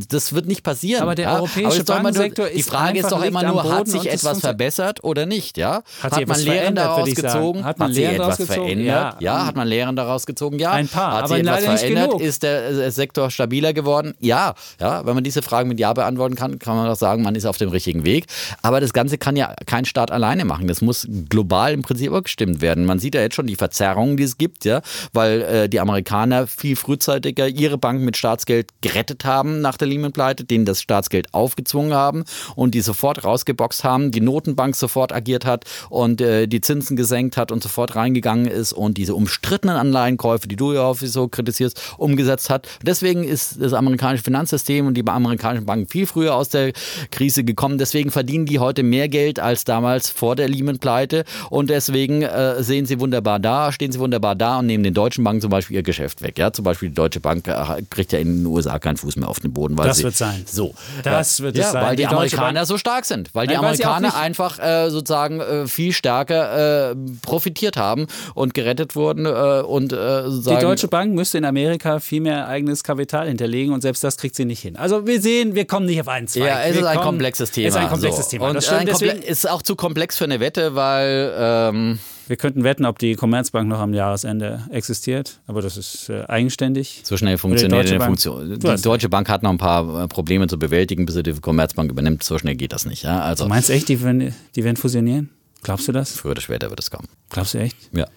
Das wird nicht passieren. Aber der ja? europäische es ist nur- Bankensektor Die ist Frage ist doch immer nur, hat sich es etwas funktioniert. Verbessert oder nicht? Ja? Hat sich man Lehren daraus gezogen? Hat man sich Lehren etwas daraus gezogen? verändert? Ja. Ja. Hat man Lehren daraus gezogen? Ja. Ein paar, Hat aber sich etwas verändert? Ist der äh, Sektor stabiler geworden? Ja. ja. Wenn man diese Fragen mit Ja beantworten kann, kann man doch sagen, man ist auf dem richtigen Weg. Aber das Ganze kann ja kein Staat alleine machen. Das muss global im Prinzip abgestimmt werden. Man sieht ja jetzt schon die Verzerrungen, die es gibt, ja, weil äh, die Amerikaner viel frühzeitiger ihre Banken mit Staatsgeld gerettet haben nach der Lehman-Pleite, denen das Staatsgeld aufgezwungen haben und die sofort rausgeboxt haben, die Notenbank sofort agiert hat und äh, die Zinsen gesenkt hat und sofort reingegangen ist und diese umstrittenen Anleihenkäufe, die du ja häufig so kritisierst, umgesetzt hat. Deswegen ist das amerikanische Finanzsystem und die amerikanischen Banken viel früher aus der Krise gekommen. Deswegen verdienen die heute mehr Geld als damals vor der Lehman-Pleite und deswegen äh, sehen sie wunderbar da, stehen sie wunderbar da und nehmen den deutschen Banken zum Beispiel ihr Geschäft weg. Ja, zum Beispiel die Deutsche Bank äh, kriegt ja in den USA keinen Fuß mehr auf den Boden. Weil Das sie, wird sein. So, Das ja, wird es ja, sein. Weil die, Die Amerikaner Bank- so stark sind, weil die Nein, weil auch Amerikaner nicht- einfach äh, sozusagen äh, viel stärker äh, profitiert haben und gerettet wurden äh, und äh, Die Deutsche Bank müsste in Amerika viel mehr eigenes Kapital hinterlegen und selbst das kriegt sie nicht hin. Also wir sehen, wir kommen nicht auf einen Zweig. Ja, es wir ist ein kommen- komplexes Thema. Es ist ein komplexes so. Thema. Und Das stimmt, ein komple deswegen, ist auch zu komplex für eine Wette, weil ähm, wir könnten wetten, ob die Commerzbank noch am Jahresende existiert, aber das ist äh, eigenständig. so schnell funktioniert die Deutsche eine Bank. Funktion. Die Deutsche Bank hat noch ein paar äh, Probleme zu bewältigen, bis sie die Commerzbank übernimmt. So schnell geht das nicht. Ja? Also Du meinst echt, die werden, die werden fusionieren? Glaubst du das? früher oder später wird es kommen. Glaubst du echt? Ja.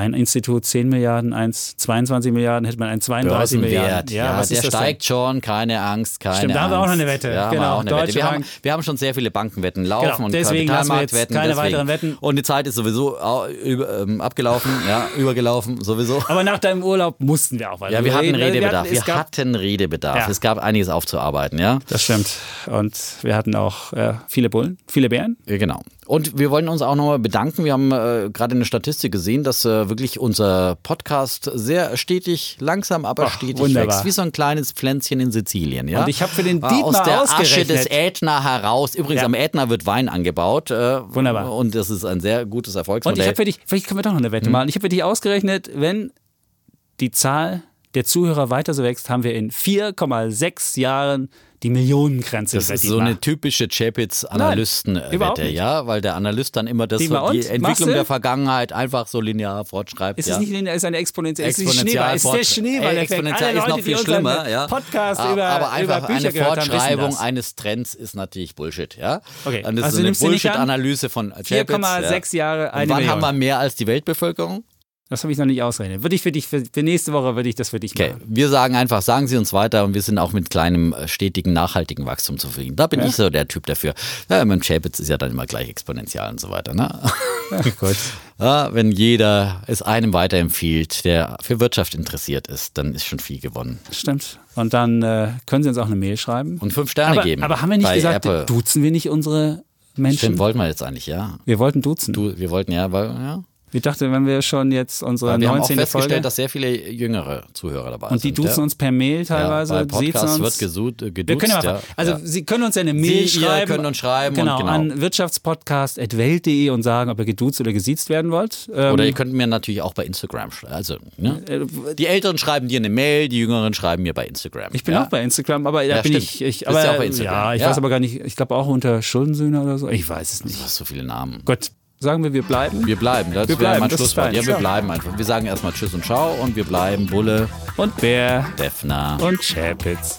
Ein Institut 10 Milliarden, eins 22 Milliarden, hätte man ein 32 Milliarden. Ja, was der ist das denn? steigt schon, keine Angst, keine Stimmt, da haben wir auch noch eine Wette. Ja, wir Genau, eine Wette. Wir haben, wir haben schon sehr viele Bankenwetten laufen Genau, und wir Kapitalmarktwetten. keine deswegen. weiteren Wetten. Und die Zeit ist sowieso ähm, abgelaufen, ja, übergelaufen, sowieso. Aber nach deinem Urlaub mussten wir auch weiter. Ja, wir hatten. Redebedarf. hatten- Wir es gab- hatten Redebedarf. Ja. Es gab einiges aufzuarbeiten, ja. Das stimmt. Und wir hatten auch äh, viele Bullen, viele Bären. Ja, Genau. Und wir wollen uns auch nochmal bedanken. Wir haben äh, gerade eine Statistik gesehen, dass äh, wirklich unser Podcast sehr stetig, langsam, aber Ach, stetig wunderbar. wächst. Wie so ein kleines Pflänzchen in Sizilien. Ja? Und ich habe für den Äh, Dietmar Aus der Asche des Ätna heraus. Übrigens, Ja. am Ätna wird Wein angebaut. Äh, Wunderbar. Und das ist ein sehr gutes Und Erfolgsmodell. ich habe für dich, vielleicht können wir doch noch eine Wette Hm. machen. Ich habe für dich ausgerechnet, wenn die Zahl der Zuhörer weiter so wächst, haben wir in 4,6 Jahren die Millionengrenze das ist so Dietmar. eine typische Chapitz-Analysten-Wette, ja, weil der Analyst dann immer das so, die Entwicklung der Vergangenheit einfach so linear fortschreibt. Ist ja. es nicht linear, ist eine Exponential, ist es Exponential ist der. Schneeball. Ey, Exponential ist noch viel schlimmer, ja. Podcast aber, über, aber einfach über Bücher eine Fortschreibung eines Trends ist natürlich Bullshit, ja. Okay, Und das also ist du eine? Bullshit-Analyse von Chapitz, 4,6 Jahre, Ja. eine Und wann Million. haben wir mehr als die Weltbevölkerung? Das habe ich noch nicht ausgerechnet. Würde ich für dich, für, für nächste Woche würde ich das für dich Okay, machen. wir sagen einfach, sagen Sie uns weiter und wir sind auch mit kleinem, äh, stetigen, nachhaltigen Wachstum zufrieden. Da bin ich so der Typ dafür. Ja, mit dem Chapitz ist ja dann immer gleich exponentiell und so weiter. Ne? Ja, gut. Ja, wenn jeder es einem weiterempfiehlt, der für Wirtschaft interessiert ist, dann ist schon viel gewonnen. Stimmt. Und dann äh, können Sie uns auch eine Mail schreiben. Und fünf Sterne aber, geben. aber haben wir nicht gesagt, Apple. duzen wir nicht unsere Menschen? Stimmt, wollten wir jetzt eigentlich, ja. wir wollten duzen. Du, wir wollten ja, weil, ja. Ich dachte, wenn wir schon jetzt unsere Aber wir haben auch 19. festgestellt, Folge dass sehr viele jüngere Zuhörer dabei und die sind. duzen ja. uns per Mail teilweise, ja, Podcasts uns. wird gesud, äh, geduzt. wir können ja, ja. also ja. Sie können uns eine Mail Sie, schreiben. könnt uns schreiben genau, und genau. an wirtschaftspodcast.welt.de und sagen, ob ihr geduzt oder gesiezt werden wollt. Ähm, Oder ihr könnt mir natürlich auch bei Instagram schreiben. Also, ne? äh, Die Älteren schreiben dir eine Mail, die Jüngeren schreiben mir bei Instagram. ich bin ja? auch bei Instagram, aber da Ja, bin stimmt. ich, ich aber, ja auch bei Instagram. ja, ich Ja. weiß aber gar nicht, ich glaube auch unter Schuldensühner oder so. Ich weiß es Du nicht. hast so viele Namen. Gut, sagen wir, wir bleiben. Wir bleiben, das Wir wäre bleiben, mein Schlusswort. Ja, wir bleiben einfach. Wir sagen erstmal Tschüss und Ciao und wir bleiben Bulle, Und Bär Defner. und Chapitz.